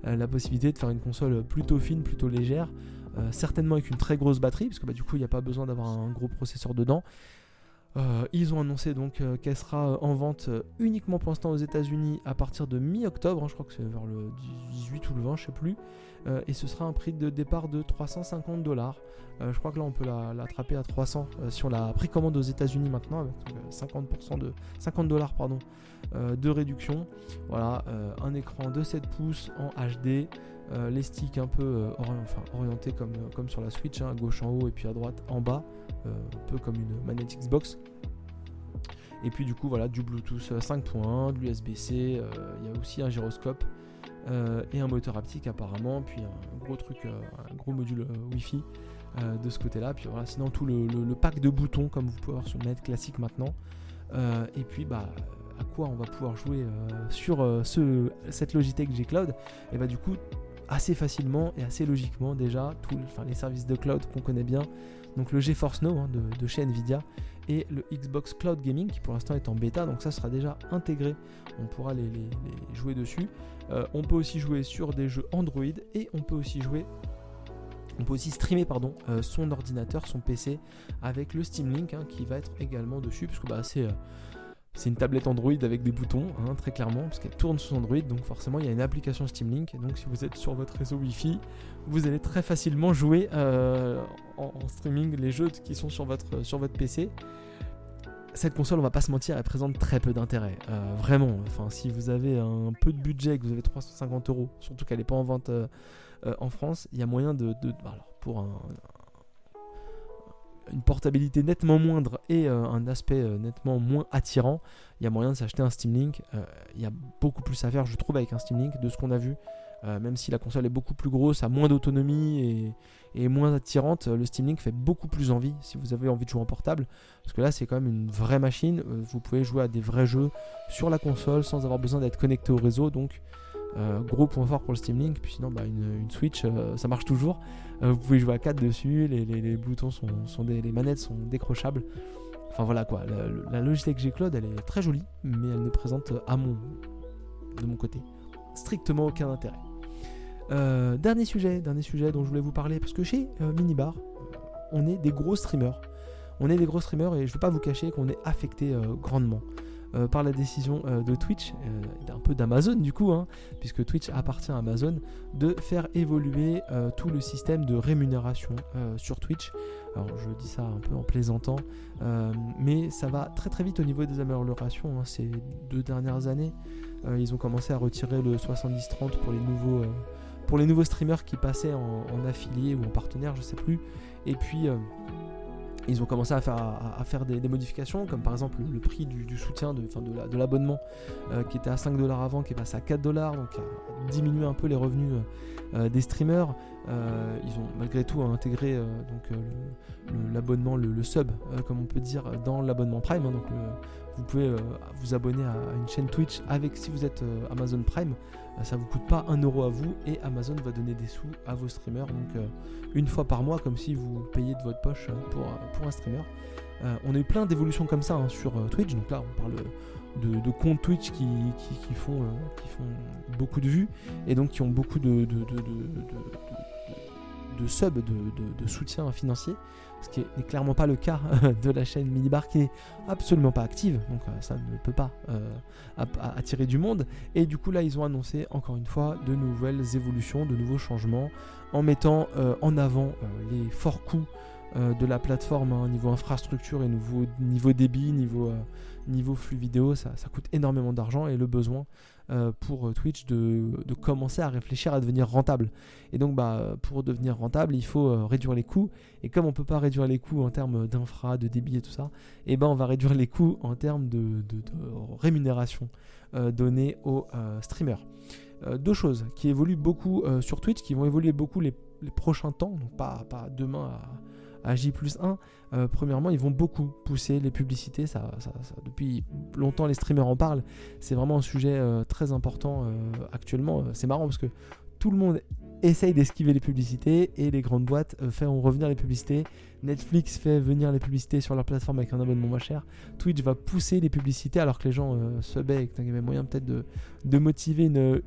la possibilité de faire une console plutôt fine, plutôt légère, euh, certainement avec une très grosse batterie, parce que du coup il n'y a pas besoin d'avoir un gros processeur dedans. Euh, ils ont annoncé donc euh, qu'elle sera en vente uniquement pour l'instant aux États-Unis à partir de mi-octobre, hein, je crois que c'est vers le 18 ou le 20, je sais plus. et ce sera un prix de départ de 350 dollars. je crois que là on peut l'attraper à 300 si on la précommande aux États-Unis maintenant avec 50% de 50 dollars pardon de réduction. Voilà, un écran de 7 pouces en HD. Euh, les sticks un peu euh, orientés comme, euh, comme sur la Switch, hein, à gauche en haut et puis à droite en bas, un peu comme une manette Xbox. Et puis du coup voilà du Bluetooth 5.1, de l'USB-C, il y a aussi un gyroscope et un moteur haptique apparemment, puis un gros truc, un gros module Wi-Fi de ce côté-là. Puis voilà, sinon tout le, pack de boutons comme vous pouvez voir sur une manette classique maintenant. et puis bah à quoi on va pouvoir jouer sur ce, cette Logitech G Cloud? Et bah du coup assez facilement et assez logiquement déjà tous les services de cloud qu'on connaît bien. Donc le GeForce Now hein, de, chez Nvidia et le Xbox Cloud Gaming qui pour l'instant est en bêta, donc ça sera déjà intégré, on pourra les, jouer dessus. Euh, on peut aussi jouer sur des jeux Android et on peut aussi jouer on peut aussi streamer pardon, euh, son ordinateur, son PC avec le Steam Link hein, qui va être également dessus, parce que bah, c'est euh, c'est une tablette Android avec des boutons, hein, très clairement, parce qu'elle tourne sous Android, donc forcément il y a une application Steam Link. Donc si vous êtes sur votre réseau Wi-Fi, vous allez très facilement jouer euh, en, streaming les jeux qui sont sur votre, sur votre PC. Cette console, on va pas se mentir, elle présente très peu d'intérêt. Euh, vraiment, enfin, si vous avez un peu de budget, que vous avez 350 euros, surtout qu'elle n'est pas en vente euh, en France, il y a moyen de. Pour un, une portabilité nettement moindre et euh, un aspect euh, nettement moins attirant, il y a moyen de s'acheter un Steam Link. Euh, il y a beaucoup plus à faire, je trouve, avec un Steam Link de ce qu'on a vu. même si la console est beaucoup plus grosse, a moins d'autonomie et, moins attirante, le Steam Link fait beaucoup plus envie si vous avez envie de jouer en portable. Parce que là, c'est quand même une vraie machine. vous pouvez jouer à des vrais jeux sur la console sans avoir besoin d'être connecté au réseau. Donc, euh, gros point fort pour le Steam Link, puis sinon bah, une, Switch euh, ça marche toujours. Euh, vous pouvez jouer à 4 dessus, les, boutons sont, des, les manettes sont décrochables. Enfin voilà quoi, la, Logitech G Cloud elle est très jolie, mais elle ne présente à mon, de mon côté strictement aucun intérêt. dernier sujet, dernier sujet dont je voulais vous parler, parce que chez Minibar, on est des gros streamers. On est des gros streamers et je ne veux pas vous cacher qu'on est affecté grandement. Euh, par la décision euh, de Twitch, euh, un peu d'Amazon du coup, hein, puisque Twitch appartient à Amazon, de faire évoluer tout le système de rémunération sur Twitch. Alors je dis ça un peu en plaisantant, mais ça va très très vite au niveau des améliorations. Hein, ces deux dernières années, ils ont commencé à retirer le 70-30 pour les nouveaux streamers qui passaient en, en, affilié ou en partenaire, je sais plus. Et puis ils ont commencé à faire, à, faire des, modifications, comme par exemple le, prix du, soutien, de, de l'abonnement, euh, qui était à 5 dollars avant, qui est passé à 4 dollars, donc à diminuer un peu les revenus euh, euh, des streamers. ils ont malgré tout intégré l'abonnement, le, sub, comme on peut dire, dans l'abonnement Prime. Hein, donc vous pouvez vous abonner à, une chaîne Twitch avec si vous êtes Amazon Prime. Ça vous coûte pas 1 euro à vous et Amazon va donner des sous à vos streamers. Donc une fois par mois, comme si vous payiez de votre poche euh, pour, pour un streamer. Euh, on a eu plein d'évolutions comme ça hein, sur euh, Twitch. Donc là, on parle de, comptes Twitch qui, qui, font, qui font beaucoup de vues et donc qui ont beaucoup de sub, de, soutien financier, ce qui n'est clairement pas le cas de la chaîne Minibar qui est absolument pas active, donc ça ne peut pas attirer du monde. Et du coup là ils ont annoncé encore une fois de nouvelles évolutions, de nouveaux changements en mettant euh, en avant euh, les forts coûts de la plateforme, hein, niveau infrastructure et niveau, niveau débit, niveau, niveau flux vidéo, ça, ça coûte énormément d'argent et le besoin euh, pour Twitch de, commencer à réfléchir à devenir rentable. Et donc bah, pour devenir rentable, il faut euh, réduire les coûts. Et comme on ne peut pas réduire les coûts en termes d'infra, de débit et tout ça, et eh ben on va réduire les coûts en termes de, rémunération euh, donnée aux streamers. deux choses qui évoluent beaucoup sur Twitch, qui vont évoluer beaucoup les, prochains temps, donc pas, pas demain à à J plus 1, euh, premièrement, ils vont beaucoup pousser les publicités. Ça, depuis longtemps, les streamers en parlent. C'est vraiment un sujet euh, très important euh, actuellement. C'est marrant parce que tout le monde essaye d'esquiver les publicités et les grandes boîtes font revenir les publicités. Netflix fait venir les publicités sur leur plateforme avec un abonnement moins cher. Twitch va pousser les publicités alors que les gens se baissent. Il y avait moyen peut-être de, de motiver une,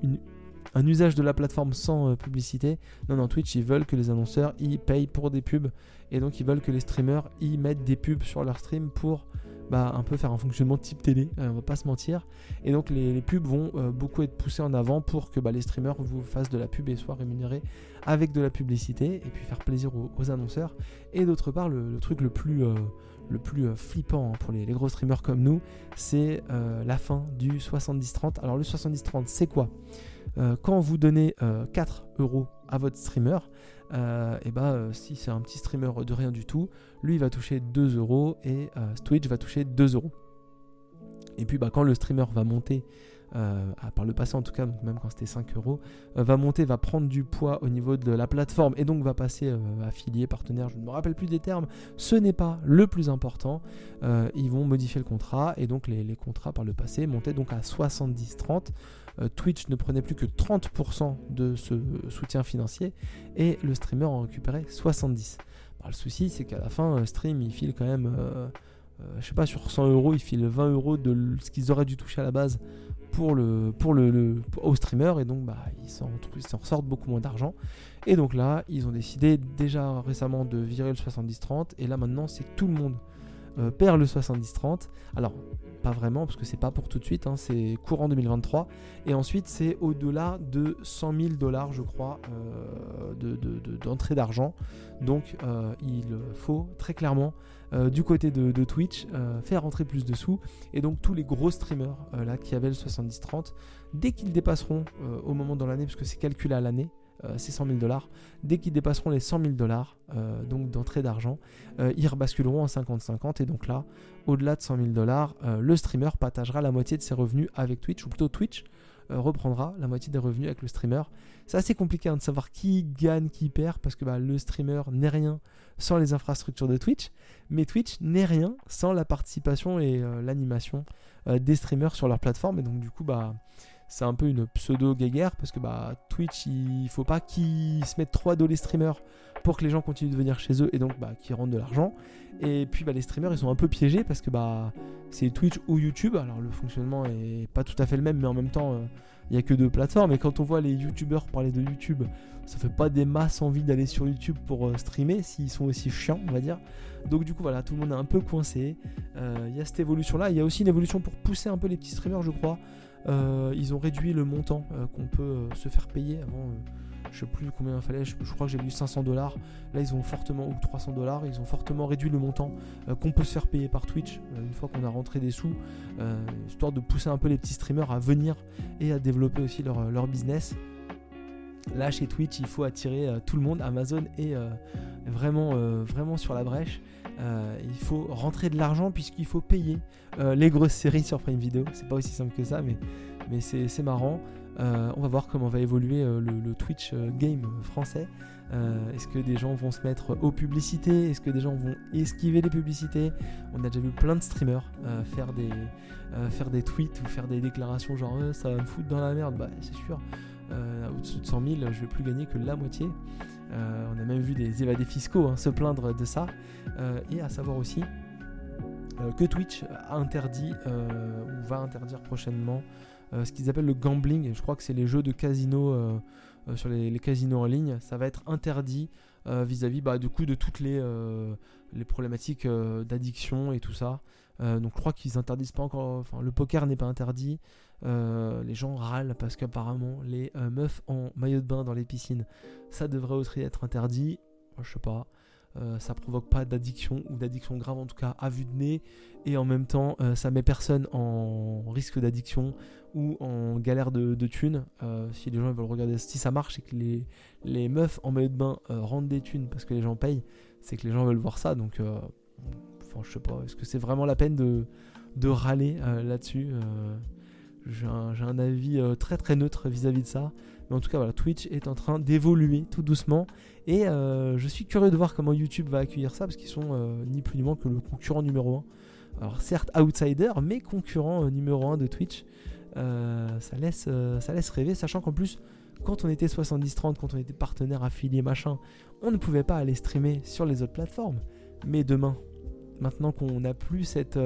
un usage de la plateforme sans publicité. Non, non, Twitch, ils veulent que les annonceurs y payent pour des pubs. Et donc, ils veulent que les streamers y mettent des pubs sur leur stream pour bah, un peu faire un fonctionnement type télé, euh, on va pas se mentir. Et donc les, pubs vont euh, beaucoup être poussées en avant pour que bah, les streamers vous fassent de la pub et soient rémunérés avec de la publicité et puis faire plaisir aux, annonceurs. Et d'autre part, le, truc le plus, plus flippant pour les, gros streamers comme nous, c'est la fin du 70-30. Alors le 70-30, c'est quoi? Euh, quand vous donnez 4 euh, euros à votre streamer, et euh, eh ben, si c'est un petit streamer de rien du tout, lui il va toucher 2 euros et Twitch va toucher 2 euros. Et puis bah, quand le streamer va monter par le passé en tout cas, même quand c'était 5 euros, va monter, va prendre du poids au niveau de la plateforme et donc va passer affilié, partenaire, je ne me rappelle plus des termes, ce n'est pas le plus important. ils vont modifier le contrat et donc les, les, contrats par le passé montaient donc à 70-30. Twitch ne prenait plus que 30% de ce soutien financier et le streamer en récupérait 70. le souci c'est qu'à la fin, Stream il file quand même... je sais pas, sur 100 euros, il file 20 euros de ce qu'ils auraient dû toucher à la base pour le, pour au streamer et donc bah, ils s'en ressortent beaucoup moins d'argent. Et donc là, ils ont décidé déjà récemment de virer le 70-30 et là maintenant c'est tout le monde euh, perd le 70-30. Alors, pas vraiment, parce que c'est pas pour tout de suite, hein, c'est courant 2023. Et ensuite, c'est au-delà de 100 000 dollars, je crois, euh, d'entrée d'argent. Donc, euh, il faut très clairement, du côté de, Twitch, faire rentrer plus de sous. Et donc, tous les gros streamers là, qui avaient le 70-30, dès qu'ils dépasseront au moment dans l'année, parce que c'est calculé à l'année, euh, ces 100 000 dollars. Dès qu'ils dépasseront les 100 000 dollars, euh, donc d'entrée d'argent, euh, ils rebasculeront en 50-50. Et donc là, au-delà de 100 000 dollars, le streamer partagera la moitié de ses revenus avec Twitch, ou plutôt Twitch reprendra la moitié des revenus avec le streamer. C'est assez compliqué hein, de savoir qui gagne, qui perd, parce que bah, le streamer n'est rien sans les infrastructures de Twitch, mais Twitch n'est rien sans la participation et l'animation des streamers sur leur plateforme. Et donc du coup, bah c'est un peu une pseudo guéguerre parce que bah, Twitch, il faut pas qu'ils se mettent trop à dos les streamers pour que les gens continuent de venir chez eux et donc bah, qu'ils rendent de l'argent. Et puis bah, les streamers, ils sont un peu piégés parce que bah, c'est Twitch ou YouTube. Alors le fonctionnement est pas tout à fait le même, mais en même temps, euh, il n'y a que deux plateformes. Et quand on voit les YouTubeurs parler de YouTube, ça fait pas des masses envie d'aller sur YouTube pour euh, streamer s'ils sont aussi chiants, on va dire. Donc du coup voilà, tout le monde est un peu coincé. Euh, il y a cette évolution là. Il y a aussi une évolution pour pousser un peu les petits streamers, je crois. Euh, ils ont réduit le montant euh, qu'on peut euh, se faire payer avant. je sais plus combien il fallait, je, crois que j'ai vu 500 dollars. Là, ils ont fortement, ou 300 dollars, ils ont fortement réduit le montant qu'on peut se faire payer par Twitch une fois qu'on a rentré des sous, histoire de pousser un peu les petits streamers à venir et à développer aussi leur, leur business. Là, chez Twitch, il faut attirer tout le monde. Amazon est vraiment, vraiment sur la brèche. Euh, il faut rentrer de l'argent puisqu'il faut payer euh, les grosses séries sur Prime Video. C'est pas aussi simple que ça, mais, mais c'est marrant. Euh, on va voir comment va évoluer le, Twitch game français. Est-ce que des gens vont se mettre aux publicités? Est-ce que des gens vont esquiver les publicités? On a déjà vu plein de streamers faire, des, faire des tweets ou faire des déclarations genre ça va me foutre dans la merde. Bah, c'est sûr, au-dessus de 100 000, je vais plus gagner que la moitié. Euh, on a même vu des évadés fiscaux hein, se plaindre de ça. Euh, et à savoir aussi euh, que Twitch a interdit ou va interdire prochainement ce qu'ils appellent le gambling. Je crois que c'est les jeux de casino sur les, casinos en ligne. Ça va être interdit vis-à-vis bah, du coup de toutes les, les problématiques d'addiction et tout ça. donc je crois qu'ils interdisent pas encore. Enfin, le poker n'est pas interdit. Euh, les gens râlent parce qu'apparemment les euh, meufs en maillot de bain dans les piscines, ça devrait aussi être interdit. Je sais pas. Ça provoque pas d'addiction ou d'addiction grave en tout cas à vue de nez et en même temps ça met personne en risque d'addiction ou en galère de, thunes. si les gens veulent regarder si ça marche et que les, les meufs en maillot de bain rendent des thunes parce que les gens payent, c'est que les gens veulent voir ça. Donc, enfin, je sais pas, est-ce que c'est vraiment la peine de, de râler là-dessus j'ai un, avis euh, très très neutre vis-à-vis de ça. Mais en tout cas, voilà, Twitch est en train d'évoluer tout doucement. Et euh, je suis curieux de voir comment YouTube va accueillir ça, parce qu'ils sont euh, ni plus ni moins que le concurrent numéro 1. Alors certes outsider, mais concurrent numéro 1 de Twitch. ça, laisse, ça laisse rêver, sachant qu'en plus, quand on était 70-30, quand on était partenaire affilié machin, on ne pouvait pas aller streamer sur les autres plateformes. Mais demain, maintenant qu'on n'a plus cette,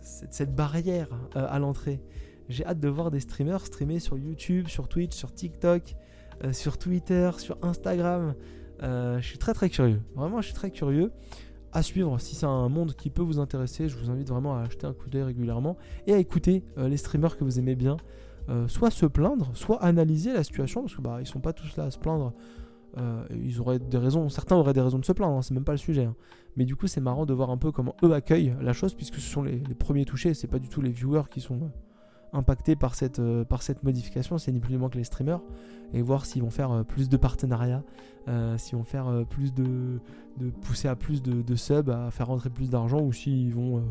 cette, cette, barrière à l'entrée, j'ai hâte de voir des streamers streamer sur YouTube, sur Twitch, sur TikTok, euh, sur Twitter, sur Instagram. Euh, je suis très très curieux. Vraiment, je suis très curieux. À suivre, si c'est un monde qui peut vous intéresser, je vous invite vraiment à acheter un coup d'œil régulièrement et à écouter euh, les streamers que vous aimez bien. soit se plaindre, soit analyser la situation, parce que bah ils sont pas tous là à se plaindre. ils auraient des raisons, certains auraient des raisons de se plaindre, hein, c'est même pas le sujet. Hein. Mais du coup, c'est marrant de voir un peu comment eux accueillent la chose, puisque ce sont les, les premiers touchés, c'est pas du tout les viewers qui sont impactés par cette, euh, par cette modification, c'est ni plus ni moins que les streamers, et voir s'ils vont faire euh, plus de partenariats, euh, s'ils vont faire plus de, de, pousser à plus de, de subs, à faire rentrer plus d'argent, ou s'ils vont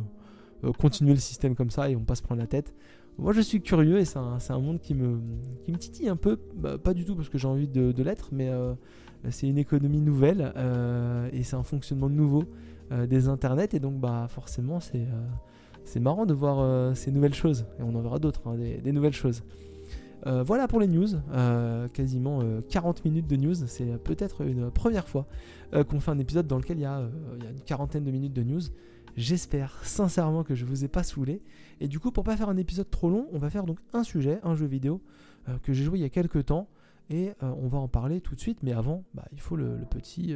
continuer le système comme ça et on pas se prendre la tête. Moi je suis curieux et c'est un, un, monde qui me, qui me titille un peu, bah, pas du tout parce que j'ai envie de, de l'être, mais c'est une économie nouvelle et c'est un fonctionnement nouveau des internets et donc bah forcément c'est c'est marrant de voir euh, ces nouvelles choses. Et on en verra d'autres, hein, des, nouvelles choses. Euh, voilà pour les news. Euh, quasiment 40 minutes de news. C'est peut-être une première fois qu'on fait un épisode dans lequel il y, a, une quarantaine de minutes de news. J'espère sincèrement que je vous ai pas saoulé. Et du coup, pour pas faire un épisode trop long, on va faire donc un sujet, un jeu vidéo que j'ai joué il y a quelques temps. Et on va en parler tout de suite. Mais avant, bah, il faut le petit.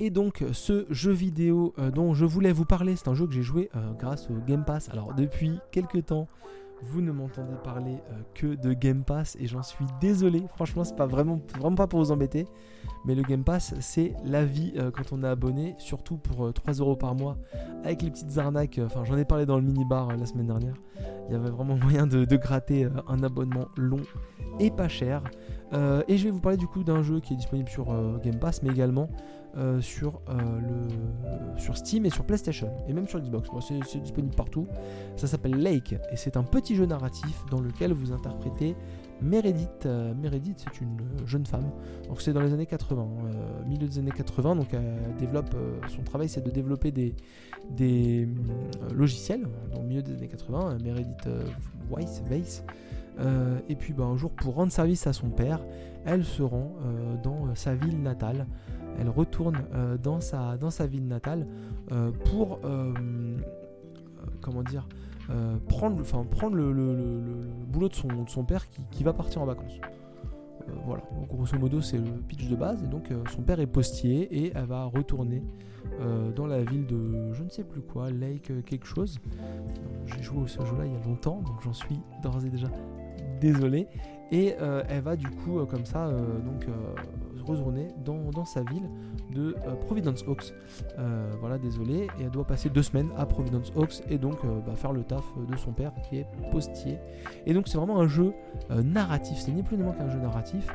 Et donc ce jeu vidéo euh, dont je voulais vous parler, c'est un jeu que j'ai joué euh, grâce au Game Pass. Alors depuis quelques temps, vous ne m'entendez parler euh, que de Game Pass et j'en suis désolé. Franchement, c'est pas vraiment, pas pour vous embêter. Mais le Game Pass, c'est la vie quand on est abonné, surtout pour 3 euros par mois, avec les petites arnaques. Enfin, j'en ai parlé dans le mini-bar la semaine dernière. Il y avait vraiment moyen de gratter un abonnement long et pas cher. et je vais vous parler du coup d'un jeu qui est disponible sur Game Pass, mais également euh, sur, euh, sur Steam et sur PlayStation, et même sur Xbox. c'est disponible partout. Ça s'appelle Lake, et c'est un petit jeu narratif dans lequel vous interprétez Meredith. Euh, Meredith, c'est une jeune femme. Donc c'est dans les années 80, milieu des années 80. Donc elle développe, son travail c'est de développer des, logiciels. Dans milieu des années 80, Meredith Weiss, Weiss et puis bah, un jour, pour rendre service à son père, elle se rend dans sa ville natale elle retourne euh, dans, sa, dans sa ville natale euh, pour euh, comment dire prendre, prendre le, boulot de son, de son père qui, va partir en vacances. voilà, donc grosso modo c'est le pitch de base et donc son père est postier et elle va retourner dans la ville de je ne sais plus quoi, Lake quelque chose. J'ai joué au ce jeu-là il y a longtemps donc j'en suis d'ores et déjà désolé et elle va du coup comme ça donc retourner dans, dans, sa ville de euh, Providence Oaks. Euh, voilà, désolé. Et elle doit passer deux semaines à Providence Oaks et donc euh, bah, faire le taf de son père qui est postier. Et donc c'est vraiment un jeu narratif. C'est ni plus ni moins qu'un jeu narratif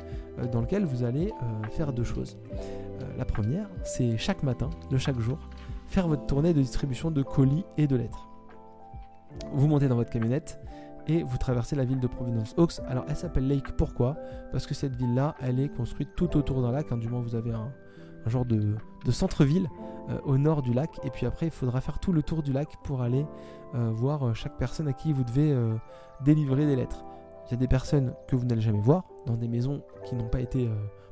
dans lequel vous allez faire deux choses. la première, c'est chaque matin, de chaque jour, faire votre tournée de distribution de colis et de lettres. Vous montez dans votre camionnette et vous traversez la ville de Providence Oaks. Alors elle s'appelle Lake, pourquoi? Parce que cette ville-là, elle est construite tout autour d'un lac, hein. du moins vous avez un, genre de, centre-ville euh, au nord du lac, et puis après il faudra faire tout le tour du lac pour aller euh, voir euh, chaque personne à qui vous devez délivrer des lettres. Il y a des personnes que vous n'allez jamais voir, dans des maisons qui n'ont pas été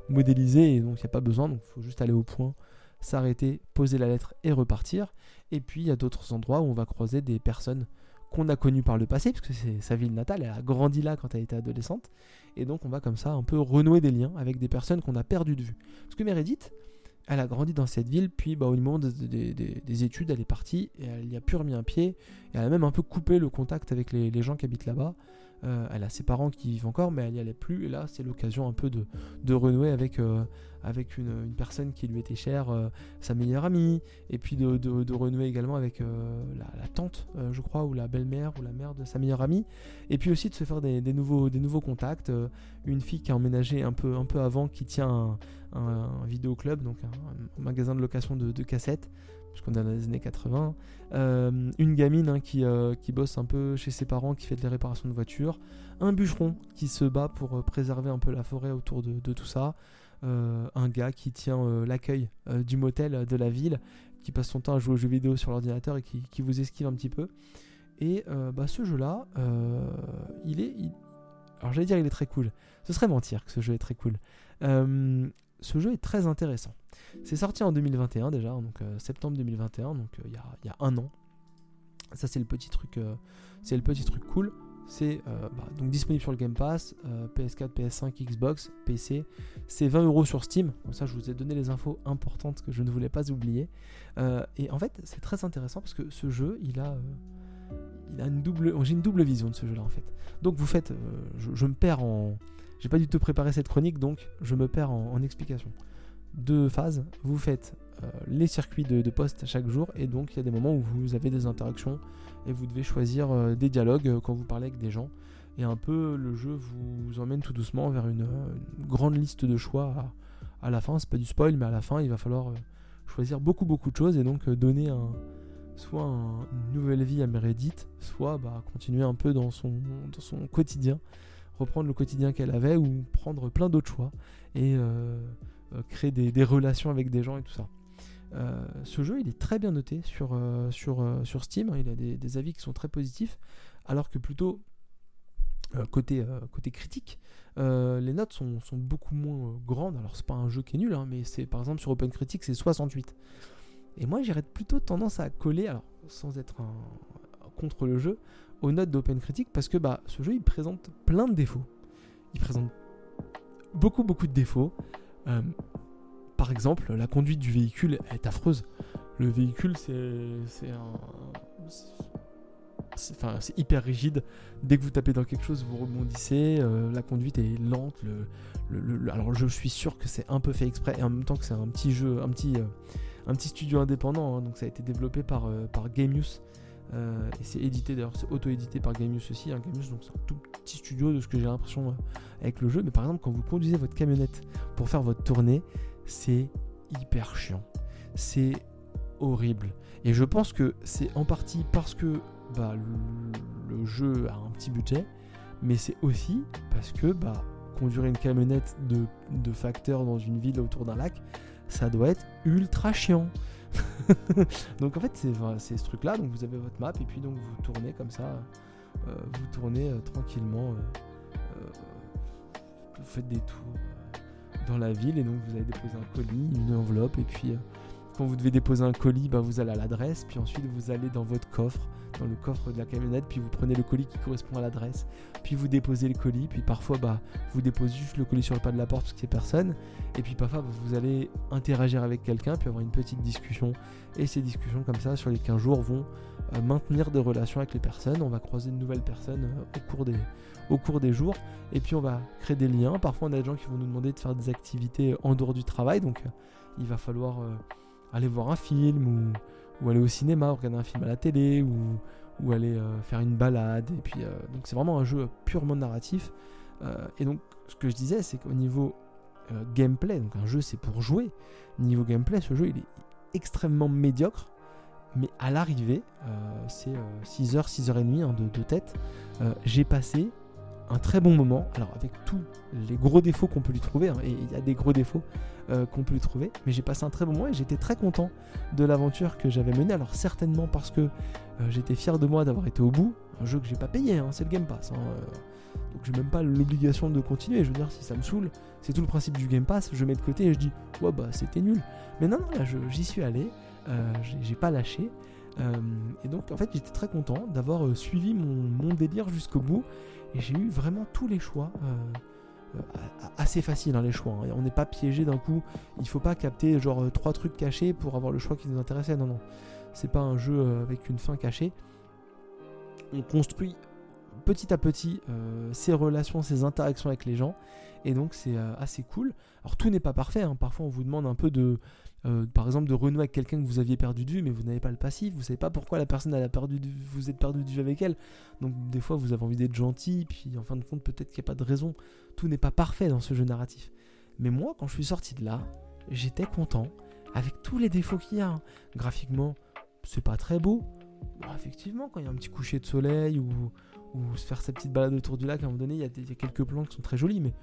modélisées, et donc il n'y a pas besoin, donc il faut juste aller au point, s'arrêter, poser la lettre et repartir. Et puis il y a d'autres endroits où on va croiser des personnes qu'on a connu par le passé, puisque c'est sa ville natale, elle a grandi là quand elle était adolescente, et donc on va comme ça un peu renouer des liens avec des personnes qu'on a perdu de vue. Parce que Meredith, elle a grandi dans cette ville, puis bah, au moment des, études, elle est partie, et elle n'y a plus remis un pied, et elle a même un peu coupé le contact avec les, gens qui habitent là-bas. Elle a ses parents qui vivent encore, mais elle n'y allait plus. Et là, c'est l'occasion un peu de, de renouer avec, avec une, personne qui lui était chère, sa meilleure amie, et puis de, de, renouer également avec la, tante, je crois, ou la belle-mère, ou la mère de sa meilleure amie. Et puis aussi de se faire des, nouveaux, des nouveaux contacts. une fille qui a emménagé un peu, un peu avant, qui tient un, vidéoclub, donc un, magasin de location de cassettes qu'on est dans les années 80. Euh, une gamine hein, qui, euh, qui, bosse un peu chez ses parents, qui fait des réparations de voitures. Un bûcheron qui se bat pour euh, préserver un peu la forêt autour de, tout ça. un gars qui tient l'accueil du motel de la ville, qui passe son temps à jouer aux jeux vidéo sur l'ordinateur et qui, vous esquive un petit peu. Et bah, ce jeu-là, il est... Alors j'allais dire il est très cool. Ce serait mentir que ce jeu est très cool. ce jeu est très intéressant. C'est sorti en 2021 déjà, donc euh, septembre 2021, donc euh, il y, a, un an. Ça c'est le petit truc, euh, c'est le petit truc cool. C'est bah, donc disponible sur le Game Pass, PS4, PS5, Xbox, PC. C'est 20 euros sur Steam. Ça, je vous ai donné les infos importantes que je ne voulais pas oublier. et en fait, c'est très intéressant parce que ce jeu, il a, il a une double, j'ai une double vision de ce jeu-là en fait. Donc vous faites, je, me perds en, j'ai pas du tout préparé cette chronique, donc je me perds en, en explication deux phases. Vous faites euh, les circuits de, poste chaque jour et donc il y a des moments où vous avez des interactions et vous devez choisir euh, des dialogues euh, quand vous parlez avec des gens. Et un peu le jeu vous emmène tout doucement vers une, grande liste de choix à, la fin. C'est pas du spoil, mais à la fin il va falloir choisir beaucoup beaucoup de choses et donc donner un, soit une nouvelle vie à Meredith, soit bah, continuer un peu dans son, dans son quotidien, reprendre le quotidien qu'elle avait ou prendre plein d'autres choix. Et créer des, relations avec des gens et tout ça. Euh, ce jeu, il est très bien noté sur, euh, sur, Steam. Il a des, avis qui sont très positifs, alors que plutôt côté, côté critique, les notes sont, sont, beaucoup moins grandes. Alors c'est pas un jeu qui est nul, hein, mais c'est par exemple sur Open Critique c'est 68. Et moi j'irais plutôt tendance à coller, alors sans être contre le jeu, aux notes d'Open Critique parce que bah, ce jeu il présente plein de défauts. Il présente beaucoup beaucoup de défauts. Euh, par exemple, la conduite du véhicule est affreuse. Le véhicule, c'est Enfin, c'est hyper rigide. Dès que vous tapez dans quelque chose, vous rebondissez. Euh, la conduite est lente. Le, alors, je suis sûr que c'est un peu fait exprès et en même temps que c'est un petit jeu, un petit, euh, studio indépendant. Hein. donc, ça a été développé par, par Gameus. Et c'est édité d'ailleurs, c'est auto-édité par Gameus aussi. Hein. Gameus, donc c'est un tout petit studio de ce que j'ai l'impression avec le jeu. Mais par exemple, quand vous conduisez votre camionnette pour faire votre tournée, c'est hyper chiant. C'est horrible. Et je pense que c'est en partie parce que bah, le, jeu a un petit budget, mais c'est aussi parce que bah, conduire une camionnette de, de facteurs dans une ville autour d'un lac, ça doit être ultra chiant. donc en fait c'est ce truc là, donc vous avez votre map et puis donc vous tournez comme ça, euh, vous tournez euh, tranquillement, euh, vous faites des tours dans la ville et donc vous allez déposer un colis, une enveloppe et puis quand vous devez déposer un colis, bah, vous allez à l'adresse, puis ensuite vous allez dans votre coffre, dans le coffre de la camionnette, puis vous prenez le colis qui correspond à l'adresse, puis vous déposez le colis, puis parfois bah, vous déposez juste le colis sur le pas de la porte parce qu'il n'y a personne, et puis parfois bah, vous allez interagir avec quelqu'un, puis avoir une petite discussion, et ces discussions comme ça sur les 15 jours vont euh, maintenir des relations avec les personnes, on va croiser de nouvelles personnes euh, au cours des, au cours des jours. Et puis on va créer des liens. Parfois on a des gens qui vont nous demander de faire des activités en dehors du travail. Donc euh, il va falloir aller voir un film ou, aller au cinéma, regarder un film à la télé ou, ou aller euh, faire une balade. Et puis donc c'est vraiment un jeu purement narratif. et donc ce que je disais c'est qu'au niveau gameplay, donc un jeu c'est pour jouer. Niveau gameplay, ce jeu il est extrêmement médiocre. Mais à l'arrivée, c'est 6h, 6h30 hein, de, tête, j'ai passé un très bon moment. Alors avec tous les gros défauts qu'on peut lui trouver, hein, et il y a des gros défauts euh, qu'on peut lui trouver, mais j'ai passé un très bon moment et j'étais très content de l'aventure que j'avais menée. Alors certainement parce que euh, j'étais fier de moi d'avoir été au bout. Un jeu que j'ai pas payé, hein, c'est le Game Pass. Hein, euh. donc j'ai même pas l'obligation de continuer. Je veux dire, si ça me saoule, c'est tout le principe du Game Pass. Je mets de côté et je dis, ouais bah c'était nul. Mais non, non, là j'y suis allé, j'ai pas lâché. et donc en fait j'étais très content d'avoir suivi mon, mon délire jusqu'au bout et j'ai eu vraiment tous les choix. Euh, euh, assez facile hein, les choix. Hein. On n'est pas piégé d'un coup. Il faut pas capter genre euh, trois trucs cachés pour avoir le choix qui nous intéressait. Non, non. C'est pas un jeu avec une fin cachée. On construit petit à petit ses relations, ses interactions avec les gens. Et donc c'est assez cool. Alors tout n'est pas parfait, hein. parfois on vous demande un peu de, par exemple, de renouer avec quelqu'un que vous aviez perdu de vue, mais vous n'avez pas le passif, vous savez pas pourquoi la personne a perdu vous êtes perdu de vue avec elle. Donc des fois vous avez envie d'être gentil, puis en fin de compte peut-être qu'il n'y a pas de raison. Tout n'est pas parfait dans ce jeu narratif. Mais moi, quand je suis sorti de là, j'étais content, avec tous les défauts qu'il y a. Hein. Graphiquement, c'est pas très beau. effectivement, quand il y a un petit coucher de soleil ou, ou se faire sa petite balade autour du lac, à un moment donné, il y, a, quelques plans qui sont très jolis, mais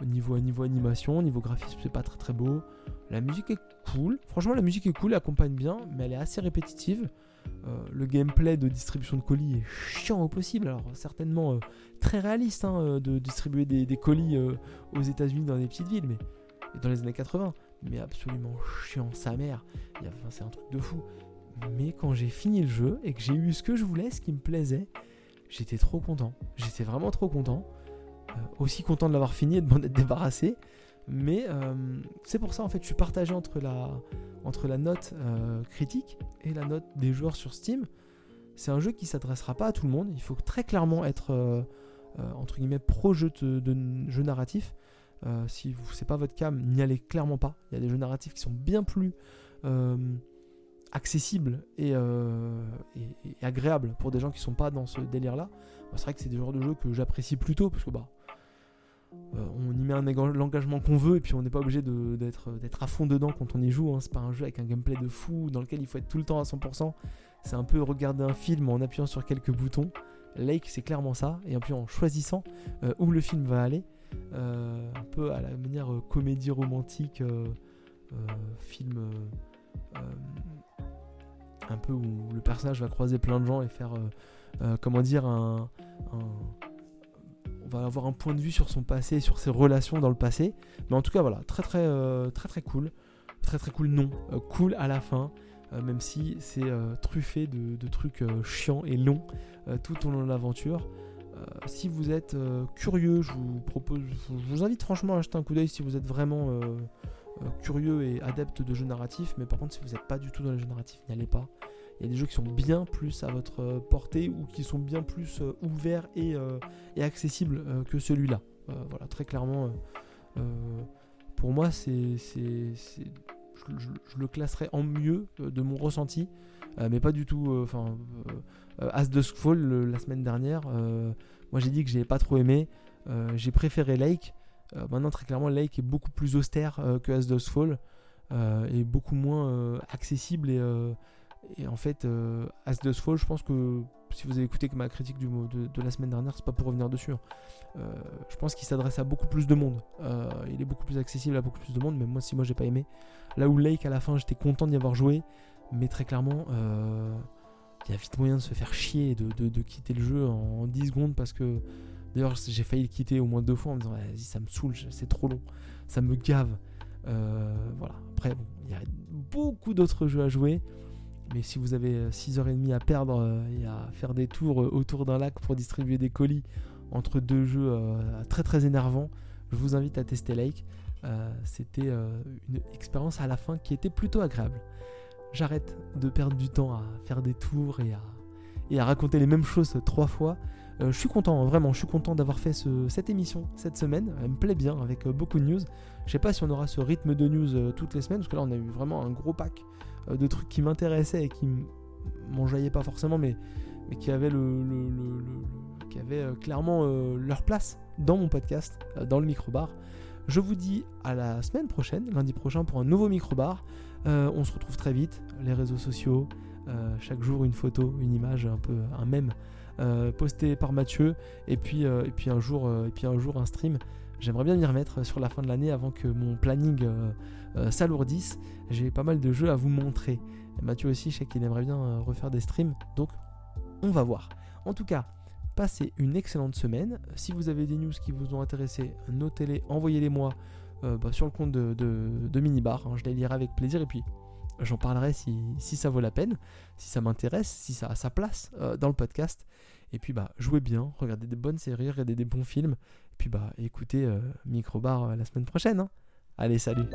au niveau, niveau animation, au niveau graphisme, c'est pas très très beau. La musique est cool. Franchement, la musique est cool, elle accompagne bien, mais elle est assez répétitive. Euh, le gameplay de distribution de colis est chiant au possible. Alors, certainement euh, très réaliste hein, euh, de distribuer des, colis aux États-Unis dans des petites villes, mais dans les années 80. Mais absolument chiant, sa mère. c'est un truc de fou. Mais quand j'ai fini le jeu et que j'ai eu ce que je voulais, ce qui me plaisait, j'étais trop content. J'étais vraiment trop content. aussi content de l'avoir fini et de m'en être débarrassé. Mais euh, c'est pour ça en fait je suis partagé entre la, entre la note euh, critique et la note des joueurs sur Steam. C'est un jeu qui s'adressera pas à tout le monde. Il faut très clairement être euh, entre guillemets pro jeu de, jeu narratif. si vous c'est pas votre cam, n'y allez clairement pas. Il y a des jeux narratifs qui sont bien plus accessibles et, agréables pour des gens qui sont pas dans ce délire là. c'est vrai que c'est des genres de jeux que j'apprécie plutôt parce que bah euh, on y met l'engagement qu'on veut et puis on n'est pas obligé d'être à fond dedans quand on y joue. Hein. C'est pas un jeu avec un gameplay de fou dans lequel il faut être tout le temps à 100%. C'est un peu regarder un film en appuyant sur quelques boutons. Lake, c'est clairement ça. Et puis en choisissant euh, où le film va aller, euh, un peu à la manière comédie romantique, film un peu où le personnage va croiser plein de gens et faire, comment dire, un on va avoir un point de vue sur son passé, sur ses relations dans le passé. Mais en tout cas, voilà, très très euh, très très cool. Très très cool, non. Euh, cool à la fin, euh, même si c'est truffé de, trucs chiants et longs tout au long de l'aventure. si vous êtes curieux, je vous propose, je vous invite franchement à acheter un coup d'œil si vous êtes vraiment curieux et adepte de jeux narratifs. Mais par contre, si vous n'êtes pas du tout dans les jeux narratifs, n'y allez pas. Il y a des jeux qui sont bien plus à votre euh, portée ou qui sont bien plus euh, ouverts et, euh, accessibles que celui-là. voilà, très clairement, pour moi, c'est, je, le classerais en mieux de mon ressenti, mais pas du tout. Enfin, As Dusk Fall la semaine dernière, moi j'ai dit que j'ai pas trop aimé. j'ai préféré Lake. Maintenant, très clairement, Lake est beaucoup plus austère que As Dusk Fall et beaucoup moins accessible et en fait, euh, As Does Fall, je pense que si vous avez écouté ma critique de, la semaine dernière, c'est pas pour revenir dessus. Hein. Euh, je pense qu'il s'adresse à beaucoup plus de monde. Euh, il est beaucoup plus accessible à beaucoup plus de monde, mais moi, si moi j'ai pas aimé. Là où Lake, à la fin, j'étais content d'y avoir joué, mais très clairement, il y a vite moyen de se faire chier et de, quitter le jeu en, 10 secondes parce que. D'ailleurs, j'ai failli le quitter au moins deux fois en me disant, vas-y, ça me saoule, c'est trop long, ça me gave. voilà. Après, il y a beaucoup d'autres jeux à jouer. Mais si vous avez 6h30 à perdre euh, et à faire des tours euh, autour d'un lac pour distribuer des colis entre deux jeux euh, très très énervants, je vous invite à tester Lake. C'était une expérience à la fin qui était plutôt agréable. J'arrête de perdre du temps à faire des tours et à raconter les mêmes choses trois fois. Je suis content, hein, vraiment, je suis content d'avoir fait cette émission cette semaine. Elle me plaît bien avec beaucoup de news. Je sais pas si on aura ce rythme de news toutes les semaines, parce que là on a eu vraiment un gros pack euh, de trucs qui m'intéressaient et qui m'enjaillaient pas forcément, mais, qui avaient, euh, clairement euh, leur place dans mon podcast, dans le microbar. Je vous dis à la semaine prochaine, lundi prochain, pour un nouveau microbar. on se retrouve très vite, les réseaux sociaux, chaque jour une photo, une image, un peu un mème posté par Mathieu, et puis, et puis un jour, et puis un jour un stream. J'aimerais bien m'y remettre sur la fin de l'année avant que mon planning euh, s'alourdissent. J'ai pas mal de jeux à vous montrer. Mathieu aussi, je sais qu'il aimerait bien euh, refaire des streams, donc on va voir. En tout cas, passez une excellente semaine. Si vous avez des news qui vous ont intéressé, notez-les, envoyez-les moi euh, bah, sur le compte de, Minibar. Hein. je les lirai avec plaisir et puis j'en parlerai si, ça vaut la peine, si ça m'intéresse, si ça a sa place dans le podcast. Et puis bah jouez bien, regardez des bonnes séries, regardez des bons films. Et puis bah écoutez Microbar la semaine prochaine. Hein. Allez, salut